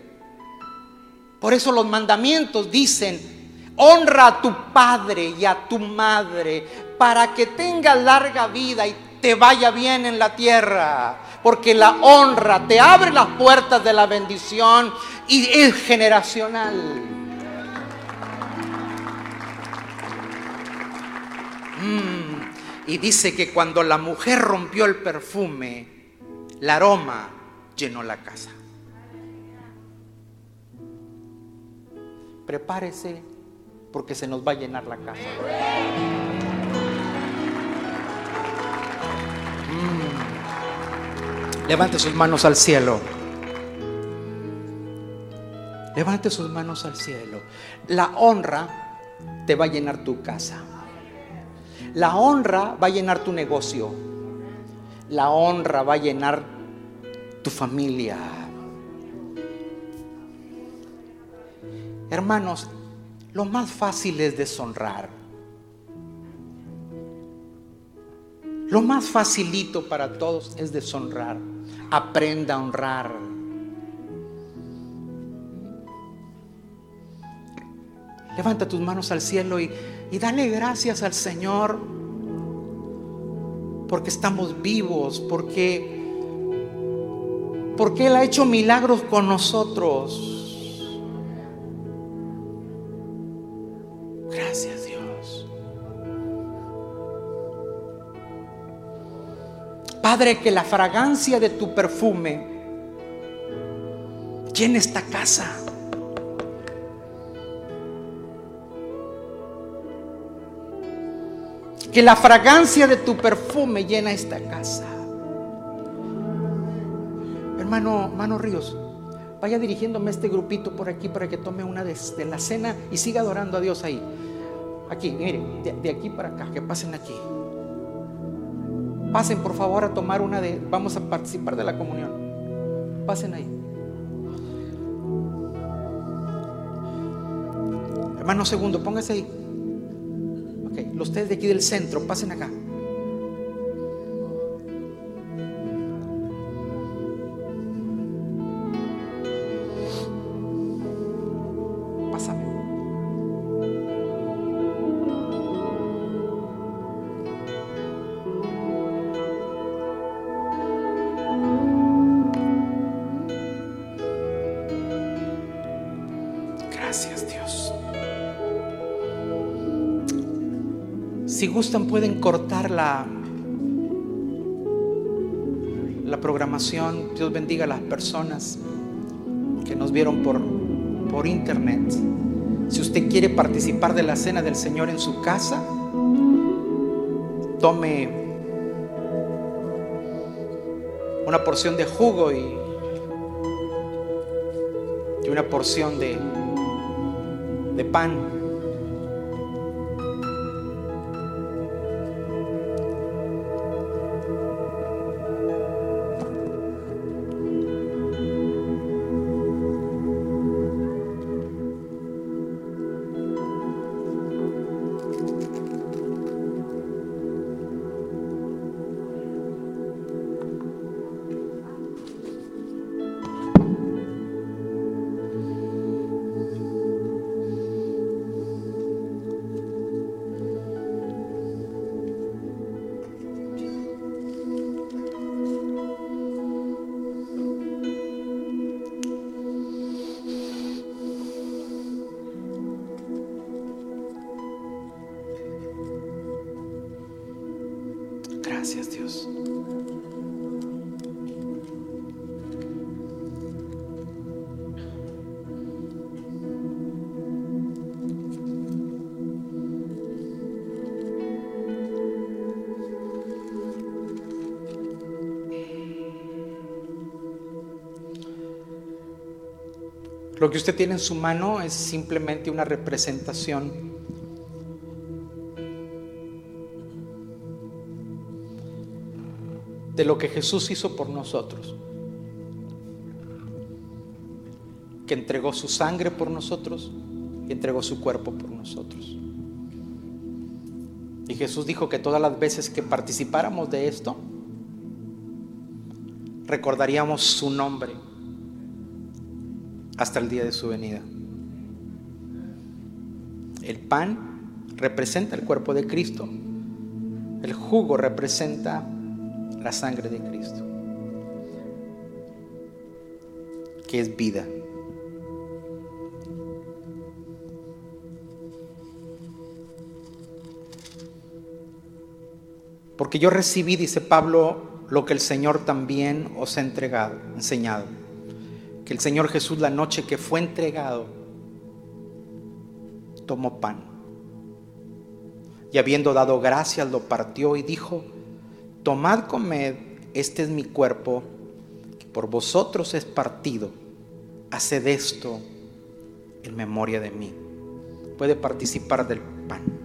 Por eso los mandamientos dicen, honra a tu padre y a tu madre para que tengas larga vida y te vaya bien en la tierra porque la honra te abre las puertas de la bendición y es generacional. Mm, y dice que cuando la mujer rompió el perfume, el aroma llenó la casa. Prepárese porque se nos va a llenar la casa. Levante sus manos al cielo. Levante sus manos al cielo. La honra te va a llenar tu casa. La honra va a llenar tu negocio. La honra va a llenar tu familia. Hermanos, lo más fácil es deshonrar. Lo más facilito para todos es deshonrar. Aprenda a honrar. Levanta tus manos al cielo y, y dale gracias al Señor porque estamos vivos, porque porque Él ha hecho milagros con nosotros. Gracias Dios. Padre, que la fragancia de tu perfume llene esta casa. Que la fragancia de tu perfume llena esta casa. Hermano, hermano Ríos, vaya dirigiéndome a este grupito por aquí para que tome una de, la cena y siga adorando a Dios ahí. Aquí, miren, de, de aquí para acá, que pasen aquí. Pasen por favor a tomar una de, vamos a participar de la comunión. Pasen ahí. Hermano segundo, póngase ahí. Ok, los ustedes de aquí del centro, pasen acá. Si gustan pueden cortar la, la programación. Dios bendiga a las personas que nos vieron por, por internet. Si usted quiere participar de la cena del Señor en su casa, tome una porción de jugo y, y una porción de, de pan. Lo que usted tiene en su mano es simplemente una representación de lo que Jesús hizo por nosotros. Que entregó su sangre por nosotros y entregó su cuerpo por nosotros. Y Jesús dijo que todas las veces que participáramos de esto, recordaríamos su nombre hasta el día de su venida. El pan representa el cuerpo de Cristo. El jugo representa la sangre de Cristo, que es vida. Porque yo recibí, dice Pablo, lo que el Señor también os ha entregado, enseñado que el Señor Jesús la noche que fue entregado tomó pan y habiendo dado gracias lo partió y dijo, tomad, comed, este es mi cuerpo que por vosotros es partido, haced esto en memoria de mí. Puede participar del pan.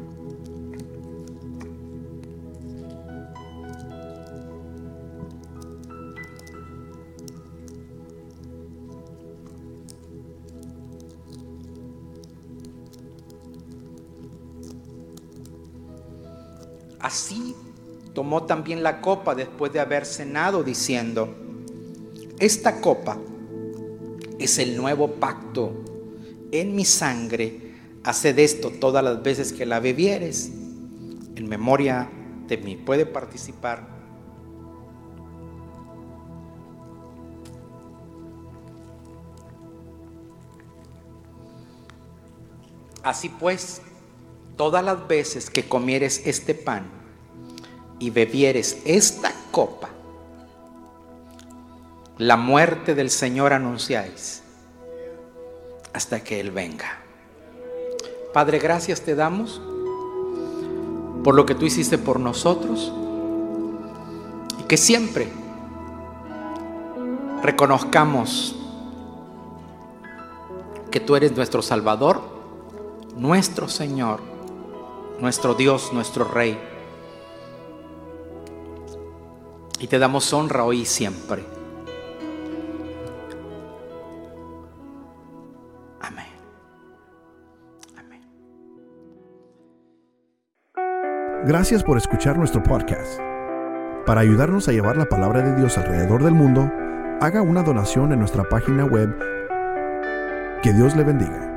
Así tomó también la copa después de haber cenado, diciendo, esta copa es el nuevo pacto en mi sangre. Haced esto todas las veces que la bebieres en memoria de mí. Puede participar. Así pues, todas las veces que comieres este pan y bebieres esta copa, la muerte del Señor anunciáis hasta que Él venga. Padre, gracias te damos por lo que tú hiciste por nosotros y que siempre reconozcamos que tú eres nuestro Salvador, nuestro Señor nuestro Dios, nuestro Rey. Y te damos honra hoy y siempre. Amén. Amén. Gracias por escuchar nuestro podcast. Para ayudarnos a llevar la palabra de Dios alrededor del mundo, haga una donación en nuestra página web. Que Dios le bendiga.